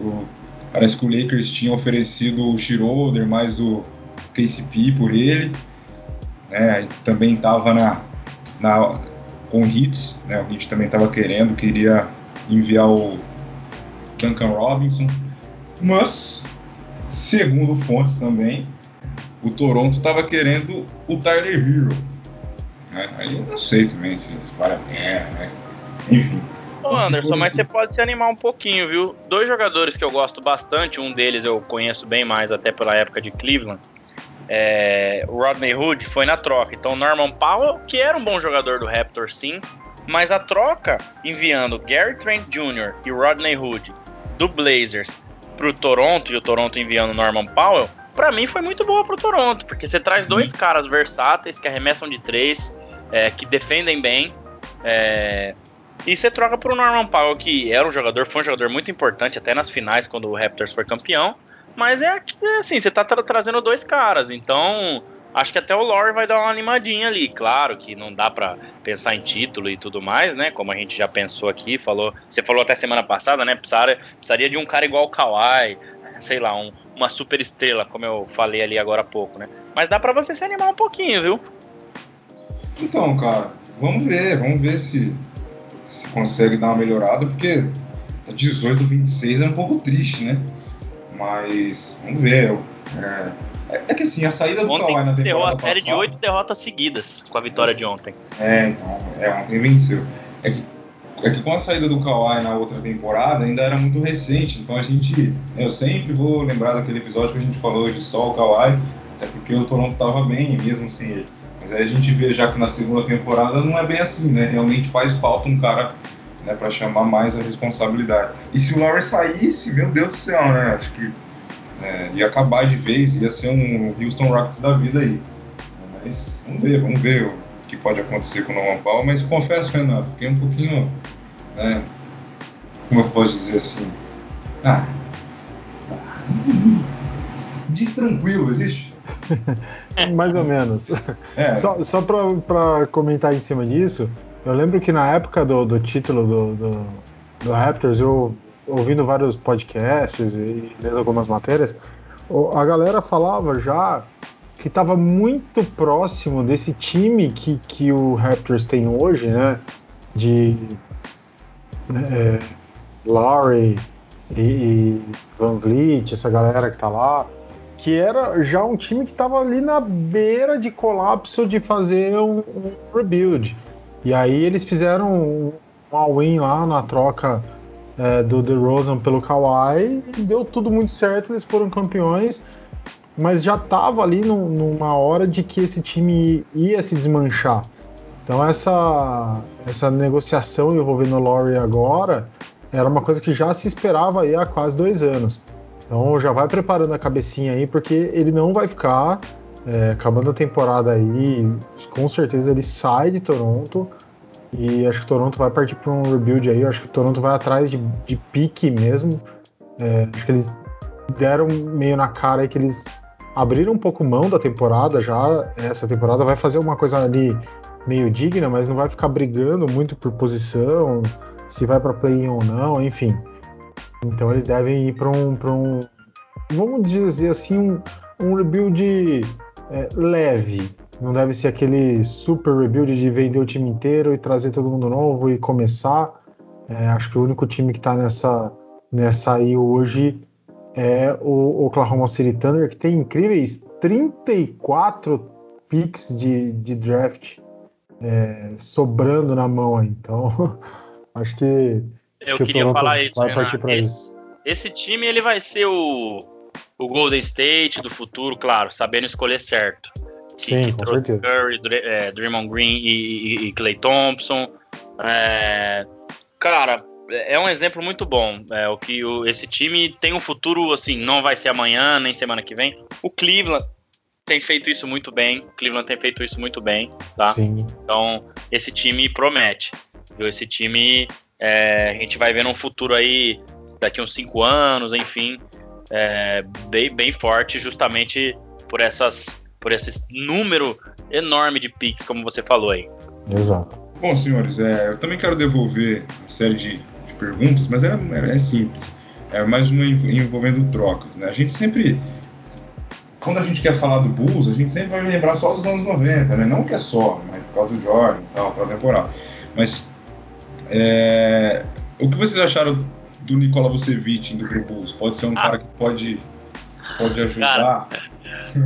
O, parece que o Lakers tinha oferecido o Schroeder mais o KCP por ele. né? Também estava na, na, com o Hits, né? O Hits também estava querendo, queria enviar o Duncan Robinson, mas segundo fontes também, o Toronto estava querendo o Tyler Hero. Né? Aí eu não sei também se, se vale a pena, né? Enfim. Ô Anderson, mas você pode se animar um pouquinho, viu? Dois jogadores que eu gosto bastante, um deles eu conheço bem mais até pela época de Cleveland. É, o Rodney Hood foi na troca. Então, Norman Powell, que era um bom jogador do Raptors, sim, mas a troca enviando Gary Trent Jr. e Rodney Hood do Blazers pro Toronto e o Toronto enviando Norman Powell, para mim foi muito boa pro Toronto, porque você traz dois caras versáteis que arremessam de três, é, que defendem bem. É, e você troca pro Norman Powell, que era um jogador, foi um jogador muito importante até nas finais, quando o Raptors foi campeão. Mas é, é assim, você tá tra trazendo dois caras, então acho que até o Lore vai dar uma animadinha ali. Claro que não dá para pensar em título e tudo mais, né? Como a gente já pensou aqui, falou. Você falou até semana passada, né? Precisaria, precisaria de um cara igual o Kawhi, sei lá, um, uma super estrela, como eu falei ali agora há pouco, né? Mas dá para você se animar um pouquinho, viu? Então, cara, vamos ver, vamos ver se se consegue dar uma melhorada, porque 18 26 é um pouco triste, né? Mas vamos ver. É, é, é que assim, a saída do Kawhi na temporada a série de oito derrotas seguidas com a vitória de ontem. É, então, é, ontem venceu. É que, é que com a saída do Kawhi na outra temporada ainda era muito recente, então a gente, eu sempre vou lembrar daquele episódio que a gente falou de só o Kawhi, até porque o Toronto estava bem, mesmo sem ele. Mas aí a gente vê já que na segunda temporada não é bem assim, né? Realmente faz falta um cara né, para chamar mais a responsabilidade. E se o Lowry saísse, meu Deus do céu, né? Acho que é, ia acabar de vez, ia ser um Houston Rockets da vida aí. Mas vamos ver, vamos ver o que pode acontecer com o Norman Powell. Mas confesso, Renato, fiquei um pouquinho, né, como eu posso dizer assim, ah, diz tranquilo, existe? (laughs) Mais ou menos. É. Só, só para comentar em cima disso, eu lembro que na época do, do título do, do, do, Raptors, eu ouvindo vários podcasts e lendo algumas matérias, a galera falava já que estava muito próximo desse time que, que o Raptors tem hoje, né? De é, Larry e, e Van Vliet, essa galera que tá lá que era já um time que estava ali na beira de colapso de fazer um, um rebuild. E aí eles fizeram um all-in lá na troca é, do DeRozan pelo Kawhi e deu tudo muito certo, eles foram campeões, mas já estava ali no, numa hora de que esse time ia se desmanchar. Então essa, essa negociação envolvendo o Laurie agora era uma coisa que já se esperava aí há quase dois anos. Então já vai preparando a cabecinha aí, porque ele não vai ficar é, acabando a temporada aí. Com certeza ele sai de Toronto. E acho que Toronto vai partir para um rebuild aí. acho que Toronto vai atrás de, de pique mesmo. É, acho que eles deram meio na cara aí que eles abriram um pouco mão da temporada já. Essa temporada vai fazer uma coisa ali meio digna, mas não vai ficar brigando muito por posição, se vai para play ou não, enfim. Então eles devem ir para um, um, vamos dizer assim, um, um rebuild é, leve. Não deve ser aquele super rebuild de vender o time inteiro e trazer todo mundo novo e começar. É, acho que o único time que está nessa, nessa aí hoje é o Oklahoma City Thunder, que tem incríveis 34 picks de, de draft é, sobrando na mão aí. Então, (laughs) acho que eu que queria falar isso, esse, esse time ele vai ser o, o Golden State do futuro, claro, sabendo escolher certo. Que, Sim, que trouxe Curry, é, Draymond Green e, e, e Clay Thompson. É, cara, é um exemplo muito bom. É, o que o, esse time tem um futuro assim, não vai ser amanhã nem semana que vem. O Cleveland tem feito isso muito bem. O Cleveland tem feito isso muito bem, tá? Sim. Então esse time promete. Esse time é, a gente vai ver um futuro aí, daqui uns cinco anos, enfim, é, bem, bem forte, justamente por essas por esse número enorme de picks, como você falou aí. Exato. Bom, senhores, é, eu também quero devolver a série de, de perguntas, mas é, é, é, simples. É mais uma envolvendo trocas. Né? A gente sempre quando a gente quer falar do Bulls, a gente sempre vai lembrar só dos anos 90, né? Não que é só, mas por causa do Jordan e tal, pela temporada. Mas é, o que vocês acharam do Nikola Vucevic indo pro Bulls? Pode ser um ah. cara que pode, pode ajudar? Cara,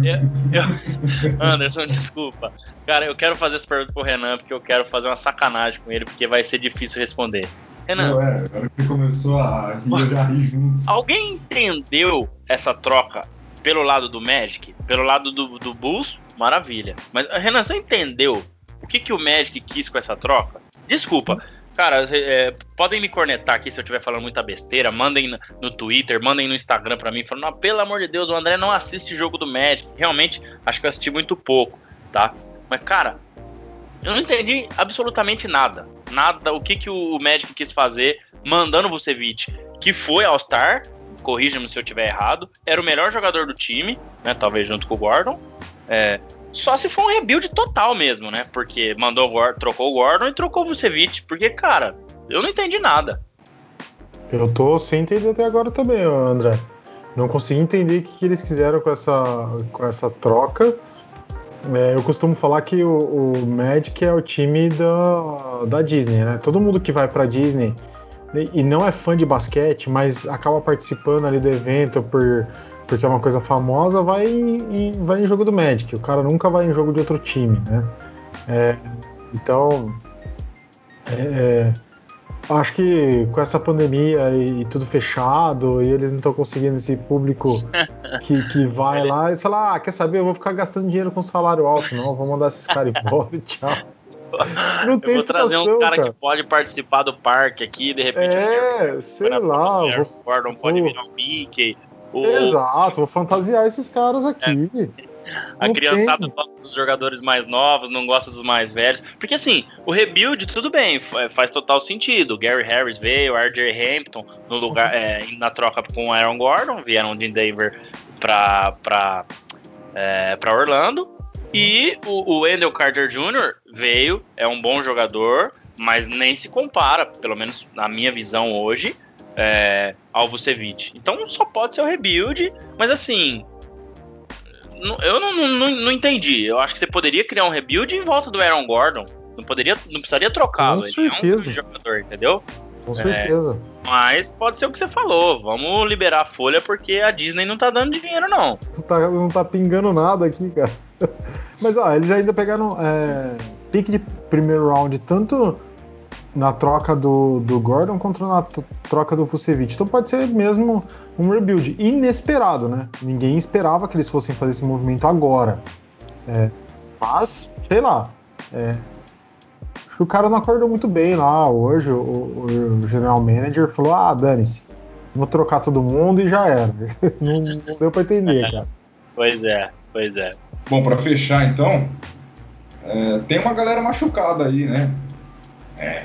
eu, eu, Anderson, desculpa. Cara, eu quero fazer essa pergunta pro Renan, porque eu quero fazer uma sacanagem com ele, porque vai ser difícil responder. Renan. Não, é, agora que você começou a rir, eu já ri junto. Alguém entendeu essa troca pelo lado do Magic? Pelo lado do, do Bulls? Maravilha. Mas, Renan, você entendeu o que, que o Magic quis com essa troca? Desculpa, Cara, é, podem me cornetar aqui se eu estiver falando muita besteira. Mandem no, Twitter, mandem no Instagram para mim, falando: pelo amor de Deus, o André não assiste jogo do Magic. Realmente, acho que eu assisti muito pouco, tá? Mas, cara, eu não entendi absolutamente nada. Nada. O que, que o Magic quis fazer mandando o Vucevic, que foi All-Star, corrija-me se eu estiver errado, era o melhor jogador do time, né? Talvez junto com o Gordon. É, só se for um rebuild total mesmo, né? Porque mandou trocou o Gordon e trocou o Vucevic. Porque, cara, eu não entendi nada. Eu tô sem entender até agora também, André. Não consegui entender o que, que eles quiseram com essa, com essa troca. É, eu costumo falar que o, o, Magic é o time da, da Disney, né? Todo mundo que vai pra Disney e não é fã de basquete, mas acaba participando ali do evento por porque é uma coisa famosa, vai em, vai em jogo do Magic. O cara nunca vai em jogo de outro time, né? É, então, é, é acho que com essa pandemia e, tudo fechado, e eles não estão conseguindo esse público (laughs) que, que vai lá, eles falam, ah, quer saber, eu vou ficar gastando dinheiro com salário alto, não, vou mandar esses caras embora e (laughs) tchau. Não tem eu vou trazer um cara, cara, que pode participar do parque aqui, de repente. É, sei lá. O Gordon pode virar um Mickey. O... Exato, vou fantasiar esses caras aqui. É. A criançada gosta dos jogadores mais novos, não gosta dos mais velhos. Porque assim, o rebuild, tudo bem, faz total sentido. Gary Harris veio, RJ Hampton no lugar, é, na troca com o Aaron Gordon, vieram de Denver pra, pra, é, pra Orlando. E o, o Wendell Carter Jr. veio, é um bom jogador, mas nem se compara, pelo menos na minha visão hoje, é, ao Vucevic. Então só pode ser o rebuild, mas assim, eu não, não, não, entendi. Eu acho que você poderia criar um rebuild em volta do Aaron Gordon. Não poderia, não precisaria trocá-lo. Com certeza. Ele é um jogador, entendeu? Com certeza. É, mas pode ser o que você falou. Vamos liberar a folha porque a Disney não tá dando dinheiro, não. Não tá, não tá pingando nada aqui, cara. (laughs) Mas ó, eles ainda pegaram é, pique de primeiro round, tanto na troca do, do Gordon contra na troca do Vucevic. Então pode ser mesmo um rebuild inesperado, né? Ninguém esperava que eles fossem fazer esse movimento agora. É, mas, sei lá. É, acho que o cara não acordou muito bem lá hoje. O, o, o general manager falou: ah, dane-se, vou trocar todo mundo e já era. (laughs) não, não deu para entender, é. cara. Pois é, pois é. Bom, para fechar então, é, tem uma galera machucada aí, né? É,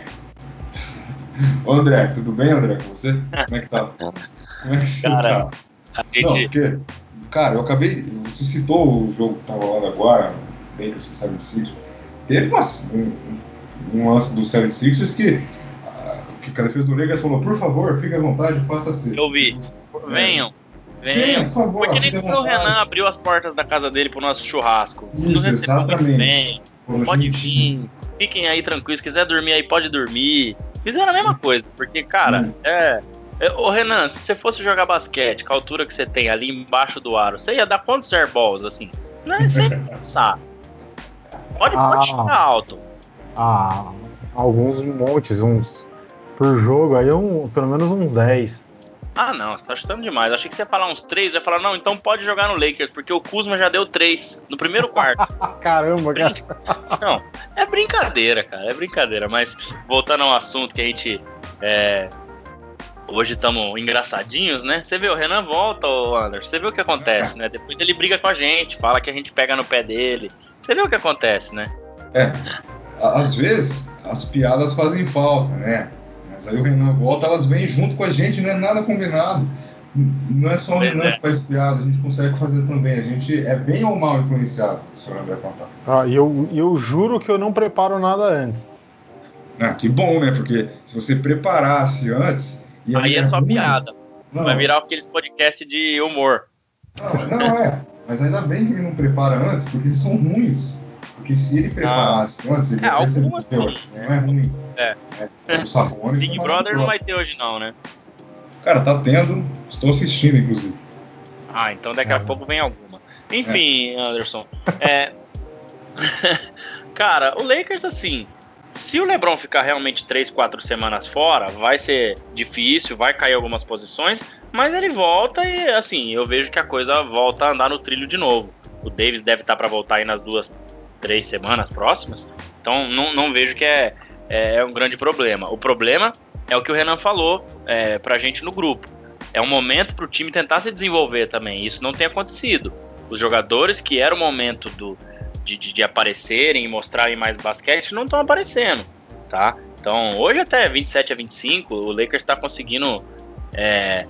Ô André, tudo bem, André, com você? Como é que tá? Como é que você cara, tá? Gente... Não, porque, cara, eu acabei. Você citou o jogo que tava rolando agora, Lakers com 76 Teve uma, um, um lance do 76ers que, que a defesa do Lakers falou: por favor, fique à vontade, faça assim. Eu vi. Venham. Venham, por favor. Porque nem o Renan abriu as portas da casa dele pro nosso churrasco. Isso, exatamente. Vem, pode vir. Fiquem aí tranquilos. Se quiser dormir aí, pode dormir. Fizeram a mesma coisa, porque, cara, hum. é. é ô Renan, se você fosse jogar basquete com a altura que você tem ali embaixo do aro, você ia dar quantos airballs assim? Não é sem pensar. (laughs) Pode, ah, pode chutar alto. Ah, alguns montes, uns por jogo, aí um, pelo menos uns 10. Ah, não, você tá chutando demais. Achei que você ia falar uns 3, ia falar, não, então pode jogar no Lakers, porque o Kuzma já deu 3 no primeiro quarto. (laughs) Caramba, cara. Não, é brincadeira, cara, é brincadeira. Mas voltando ao assunto que a gente. É, hoje estamos engraçadinhos, né? Você vê, o Renan volta, o Anderson. Você vê o que acontece, né? Depois ele briga com a gente, fala que a gente pega no pé dele. Você vê o que acontece, né? É. Às vezes, as piadas fazem falta, né? Mas aí o Renan volta, elas vêm junto com a gente, não é nada combinado. Não é só o Renan é. que faz piada, a gente consegue fazer também. A gente é bem ou mal influenciado, o senhor André contar. Ah, e eu, eu juro que eu não preparo nada antes. Ah, que bom, né? Porque se você preparasse antes. aí é só ruim, piada. Não. Vai virar aqueles podcasts de humor. Não, não é. Mas ainda bem que ele não prepara antes, porque eles são ruins. Porque se ele preparasse ah. antes, ele é, ia perceber que assim, não é ruim. É. é o Sabonis Big Brother não vai ter hoje não, né? Cara, tá tendo. Estou assistindo, inclusive. Ah, então daqui a pouco vem alguma. Enfim, é. Anderson. É... (laughs) Cara, o Lakers, assim, se o LeBron ficar realmente 3, 4 semanas fora, vai ser difícil, vai cair algumas posições, mas ele volta e, assim, eu vejo que a coisa volta a andar no trilho de novo. O Davis deve estar para voltar aí nas duas, três semanas próximas, então não, não vejo que é, é, é, um grande problema. O problema é o que o Renan falou é, pra gente no grupo. É um momento para o time tentar se desenvolver também. Isso não tem acontecido. Os jogadores que era o momento do, de, de, de aparecerem e mostrarem mais basquete não estão aparecendo, tá? Então, hoje até 27 a 25, o Lakers está conseguindo é,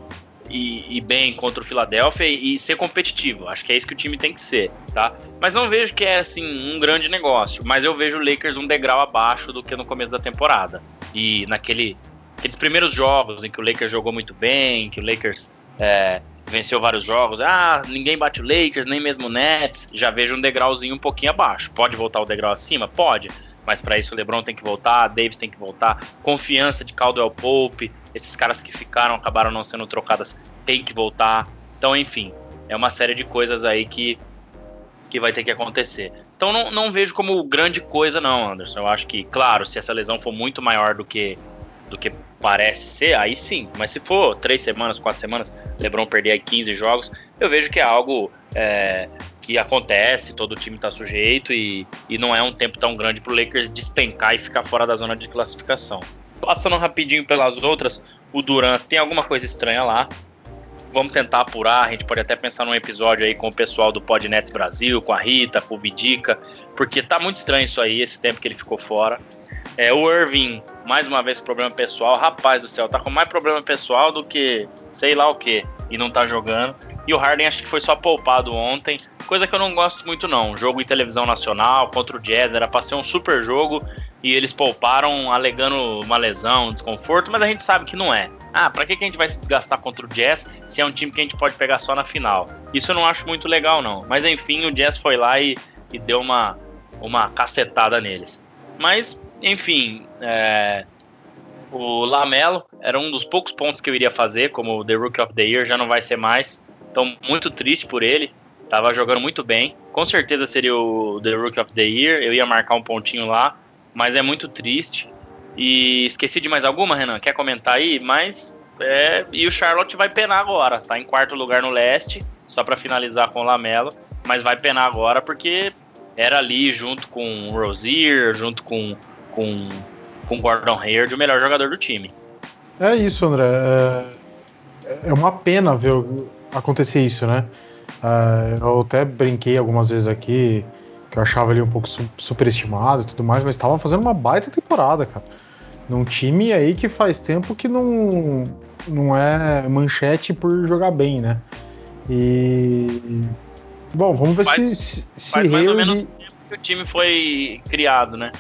ir, ir, bem contra o Philadelphia e, e, ser competitivo. Acho que é isso que o time tem que ser, tá? Mas não vejo que é assim um grande negócio. Mas eu vejo o Lakers um degrau abaixo do que no começo da temporada. E naquele aqueles primeiros jogos em que o Lakers jogou muito bem, que o Lakers é, venceu vários jogos, ah, ninguém bate o Lakers, nem mesmo o Nets, já vejo um degrauzinho um pouquinho abaixo. Pode voltar o degrau acima? Pode. Mas para isso o LeBron tem que voltar, Davis tem que voltar, confiança de Caldwell Pope, esses caras que ficaram acabaram não sendo trocadas, tem que voltar. Então, enfim, é uma série de coisas aí que que vai ter que acontecer. Então não, não vejo como grande coisa não, Anderson. Eu acho que, claro, se essa lesão for muito maior do que do que parece ser, aí sim. Mas se for três semanas, quatro semanas, LeBron perder aí 15 jogos, eu vejo que é algo é, que acontece, todo time está sujeito e, e não é um tempo tão grande para o Lakers despencar e ficar fora da zona de classificação. Passando rapidinho pelas outras, o Durant tem alguma coisa estranha lá. Vamos tentar apurar. A gente pode até pensar num episódio aí com o pessoal do Podnets Brasil, com a Rita, com o Bidica, porque tá muito estranho isso aí, esse tempo que ele ficou fora. É, o Irving, mais uma vez, problema pessoal. Rapaz do céu, tá com mais problema pessoal do que sei lá o que. E não tá jogando. E o Harden acho que foi só poupado ontem. Coisa que eu não gosto muito, não. Jogo em televisão nacional contra o Jazz era pra ser um super jogo. E eles pouparam alegando uma lesão, um desconforto, mas a gente sabe que não é. Ah, pra que, que a gente vai se desgastar contra o Jazz se é um time que a gente pode pegar só na final? Isso eu não acho muito legal, não. Mas enfim, o Jazz foi lá e, e deu uma, uma cacetada neles. Mas enfim, é, o Lamelo era um dos poucos pontos que eu iria fazer, como The Rookie of the Year, já não vai ser mais. Então, muito triste por ele. Tava jogando muito bem. Com certeza seria o The Rookie of the Year. Eu ia marcar um pontinho lá, mas é muito triste. E esqueci de mais alguma, Renan? Quer comentar aí? Mas é, e o Charlotte vai penar agora. Tá em quarto lugar no leste, só para finalizar com o Lamelo, mas vai penar agora porque era ali junto com o Rozier, junto com com, com Gordon Hayward o melhor jogador do time. É isso, André. É, é uma pena ver acontecer isso, né? É, eu até brinquei algumas vezes aqui que eu achava ele um pouco superestimado e tudo mais, mas estava fazendo uma baita temporada, cara. Num time aí que faz tempo que não, não é manchete por jogar bem, né? E. Bom, vamos ver faz, se, se faz mais ou menos tempo que o time foi criado, né?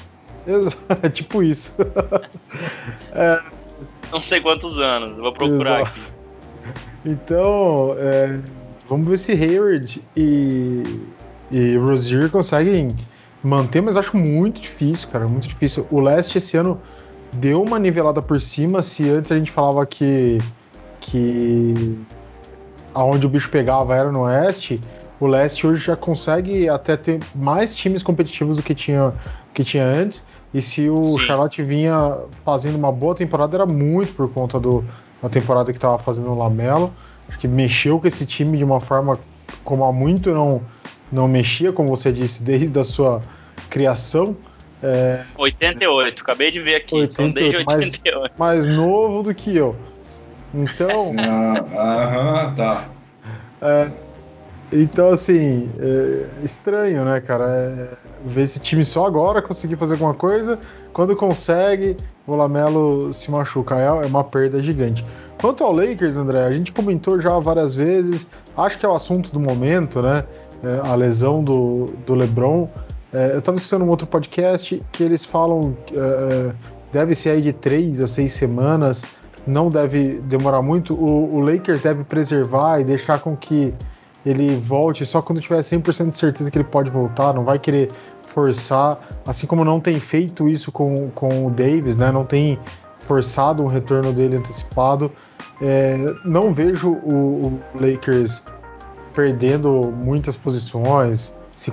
É (laughs) tipo isso. (laughs) é... Não sei quantos anos, vou procurar Exato. aqui. Então, é, vamos ver se Hayward e, e Rozier conseguem manter, mas acho muito difícil, cara, muito difícil. O Leste esse ano deu uma nivelada por cima, se antes a gente falava que que aonde o bicho pegava era no Oeste, o Leste hoje já consegue até ter mais times competitivos do que tinha, que tinha antes. E se o Sim. Charlotte vinha fazendo uma boa temporada, era muito por conta do, da temporada que estava fazendo o Lamelo. Acho que mexeu com esse time de uma forma como há muito não, não mexia, como você disse, desde a sua criação. É, 88, acabei de ver aqui, 88, então desde 88. Mais, mais novo do que eu. Então. Aham, ah, tá. É, então, assim, é estranho, né, cara? É, ver esse time só agora conseguir fazer alguma coisa. Quando consegue, o Lamelo se machuca. É, é uma perda gigante. Quanto ao Lakers, André, a gente comentou já várias vezes. Acho que é o assunto do momento, né? É, a lesão do, do LeBron. É, eu estava escutando um outro podcast que eles falam é, é, deve ser aí de três a seis semanas. Não deve demorar muito. O, o Lakers deve preservar e deixar com que ele volte só quando tiver 100% de certeza que ele pode voltar, não vai querer forçar, assim como não tem feito isso com, com o Davis, né? Não tem forçado um retorno dele antecipado. É, não vejo o, o, Lakers perdendo muitas posições, se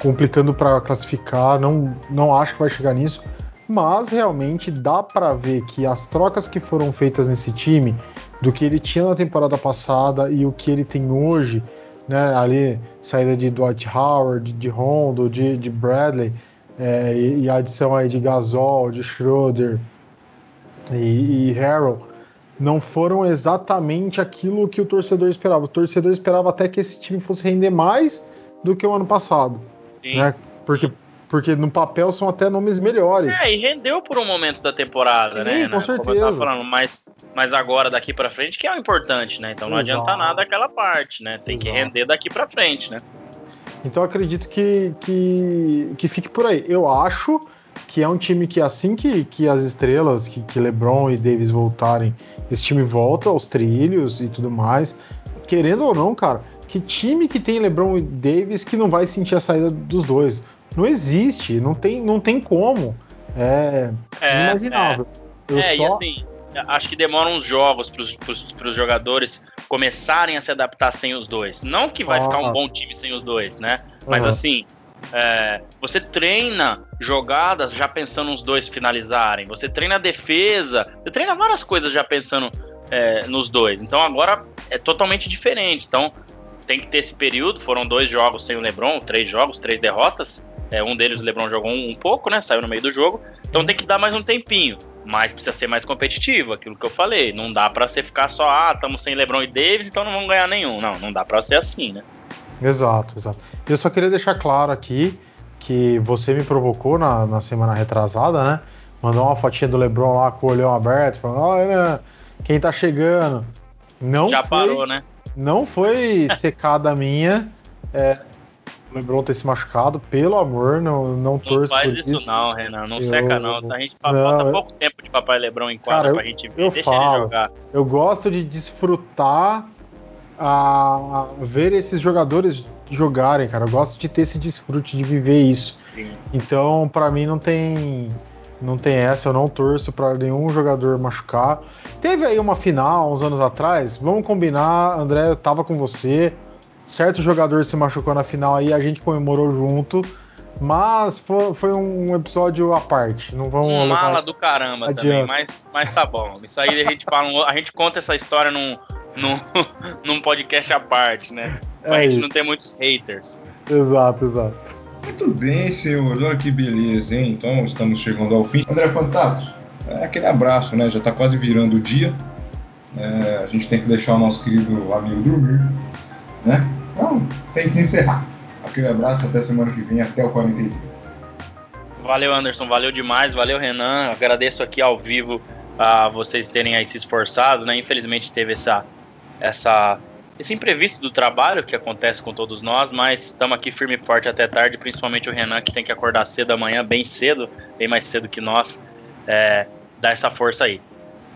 complicando para classificar. Não, não acho que vai chegar nisso, mas realmente dá para ver que as trocas que foram feitas nesse time, do que ele tinha na temporada passada e o que ele tem hoje, né, ali saída de Dwight Howard, de Rondo, de, de Bradley, é, e, e, a adição aí de Gasol, de Schroeder e, e Harrell, não foram exatamente aquilo que o torcedor esperava. O torcedor esperava até que esse time fosse render mais do que o ano passado. Sim. Né? Porque porque no papel são até nomes melhores. É, e rendeu por um momento da temporada, Sim, né? Com certeza. Como eu tava falando, mas, mas agora daqui para frente que é o importante, né? Então não Exato. adianta nada aquela parte, né? Tem Exato. que render daqui para frente, né? Então acredito que, que, que fique por aí. Eu acho que é um time que assim que, que as estrelas, que, que LeBron e Davis voltarem, esse time volta aos trilhos e tudo mais. Querendo ou não, cara, que time que tem LeBron e Davis que não vai sentir a saída dos dois? Não existe, não tem, não tem como. É, é inimaginável. É, é só... e assim, acho que demoram uns jogos para os jogadores começarem a se adaptar sem os dois. Não que vai ah. ficar um bom time sem os dois, né? Mas uhum. assim, é, você treina jogadas já pensando nos dois finalizarem. Você treina defesa. Você treina várias coisas já pensando é, nos dois. Então agora é totalmente diferente. Então tem que ter esse período. Foram dois jogos sem o LeBron, três jogos, três derrotas. É, um deles o LeBron jogou um, um, pouco, né? Saiu no meio do jogo. Então tem que dar mais um tempinho. Mas precisa ser mais competitivo, aquilo que eu falei. Não dá para você ficar só, ah, estamos sem LeBron e Davis, então não vamos ganhar nenhum. Não, não dá para ser assim, né? Exato, exato. Eu só queria deixar claro aqui que você me provocou na, na semana retrasada, né? Mandou uma fotinha do LeBron lá com o olhão aberto, falando, olha, quem tá chegando. Não Já foi, parou, né? Não foi secada minha. É, LeBron ter se machucado, pelo amor, não, não, não torço faz isso, isso, não, Renan, não eu, seca não. A gente falta não, pouco tempo de papai LeBron em quadra cara, pra gente ver, eu deixa falo, ele jogar. Eu gosto de desfrutar a ver esses jogadores jogarem, cara. Eu gosto de ter esse desfrute de viver isso. Sim. Então, para mim não tem não tem essa, eu não torço para nenhum jogador machucar. Teve aí uma final uns anos atrás, vamos combinar, André, eu tava com você. Certo jogador se machucou na final aí, a gente comemorou junto. Mas foi, foi um episódio à parte. Não vamos. Um mala do caramba adiante. também, mas, mas tá bom. Isso aí a gente fala, a gente conta essa história num, num, (laughs) num podcast à parte, né? Pra é gente isso. não ter muitos haters. Exato, exato. Muito bem, senhores. Olha que beleza, hein? Então estamos chegando ao fim. André Fantato, é aquele abraço, né? Já tá quase virando o dia. É, a gente tem que deixar o nosso querido amigo dormir, né? Então tem que encerrar. Aquele abraço, até semana que vem, até o 43. Valeu, Anderson. Valeu demais. Valeu, Renan. Agradeço aqui ao vivo a vocês terem aí se esforçado, né? Infelizmente teve essa essa esse imprevisto do trabalho que acontece com todos nós, mas estamos aqui firme e forte até tarde, principalmente o Renan que tem que acordar cedo amanhã, bem cedo, bem mais cedo que nós, é, dar essa força aí.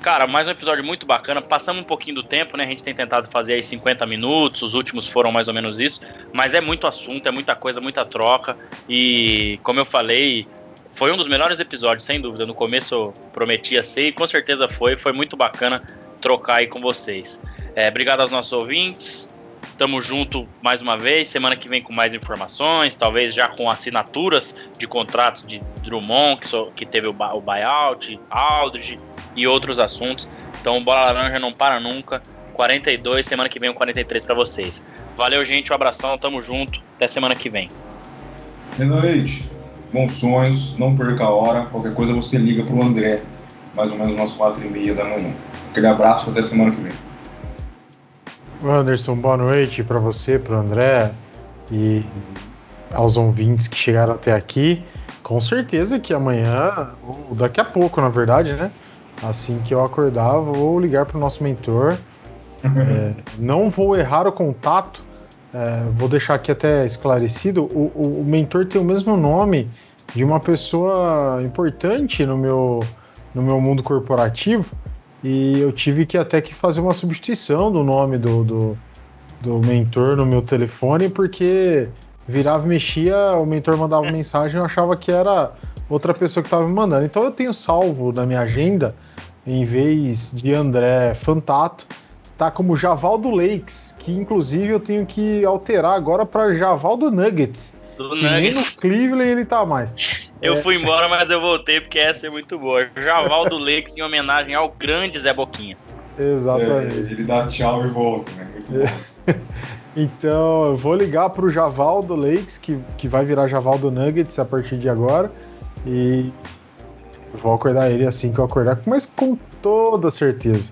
Cara, mais um episódio muito bacana. Passamos um pouquinho do tempo, né? A gente tem tentado fazer aí 50 minutos, os últimos foram mais ou menos isso, mas é muito assunto, é muita coisa, muita troca. E como eu falei, foi um dos melhores episódios, sem dúvida. No começo prometia ser e com certeza foi. Foi muito bacana trocar aí com vocês. É, obrigado aos nossos ouvintes. Tamo junto mais uma vez. Semana que vem com mais informações, talvez já com assinaturas de contratos de Drummond, que, so, que teve o, o buyout, Aldridge e outros assuntos. Então, Bola Laranja não para nunca. 42, semana que vem o 43 para vocês. Valeu, gente. Um abração, tamo junto. Até semana que vem. Renan Leite, bons sonhos, não perca a hora. Qualquer coisa você liga pro André, mais ou menos umas 4 e meia da manhã. Aquele abraço, até semana que vem. Anderson, boa noite para você, para o André e aos ouvintes que chegaram até aqui. Com certeza que amanhã, ou daqui a pouco, na verdade, né? Assim que eu acordar, vou ligar para o nosso mentor. (laughs) é, não vou errar o contato, é, vou deixar aqui até esclarecido: o, o, o mentor tem o mesmo nome de uma pessoa importante no meu, no meu mundo corporativo e eu tive que até que fazer uma substituição do nome do, do, do mentor no meu telefone, porque virava e mexia, o mentor mandava mensagem eu achava que era outra pessoa que estava me mandando. Então eu tenho salvo na minha agenda, em vez de André Fantato, tá como Javaldo Lakes, que inclusive eu tenho que alterar agora para Javaldo Nuggets. Do Nuggets. Nem no Cleveland ele tá mais. (laughs) Eu é... fui embora, mas eu voltei porque essa é muito boa. Javaldo Lakes em homenagem ao grande Zé Boquinha. Exatamente. É, ele dá tchau e volta, né? Muito bom. (laughs) então, eu vou ligar pro Javaldo Lakes, que, que vai virar Javaldo Nuggets a partir de agora. E vou acordar ele assim que eu acordar, mas com toda certeza.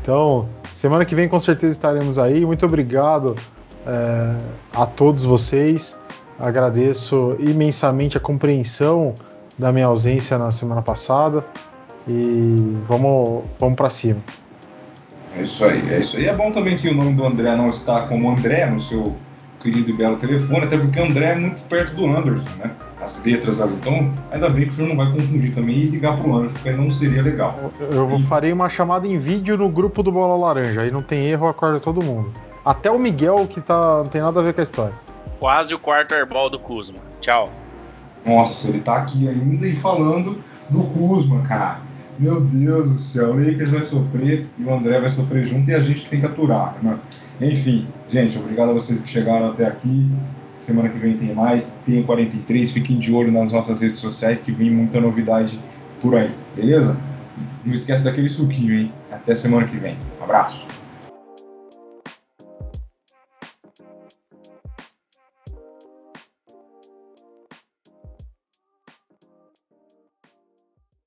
Então, semana que vem com certeza estaremos aí. Muito obrigado é, a todos vocês. Agradeço imensamente a compreensão da minha ausência na semana passada. E vamos, vamos para cima. É isso aí, é isso aí. É bom também que o nome do André não está como André no seu querido e belo telefone, até porque André é muito perto do Anderson, né? As letras ali. Então, ainda bem que o senhor não vai confundir também e ligar pro Anderson, porque não seria legal. Eu e... farei uma chamada em vídeo no grupo do Bola Laranja, aí não tem erro, acorda todo mundo. Até o Miguel, que tá, não tem nada a ver com a história. Quase o quarto airball do Kuzma. Tchau. Nossa, ele tá aqui ainda e falando do Kuzma, cara. Meu Deus do céu, o Lakers vai sofrer e o André vai sofrer junto e a gente tem que aturar. Né? Enfim, gente, obrigado a vocês que chegaram até aqui. Semana que vem tem mais, tem 43. Fiquem de olho nas nossas redes sociais que vem muita novidade por aí, beleza? Não esquece daquele suquinho, hein? Até semana que vem. Abraço.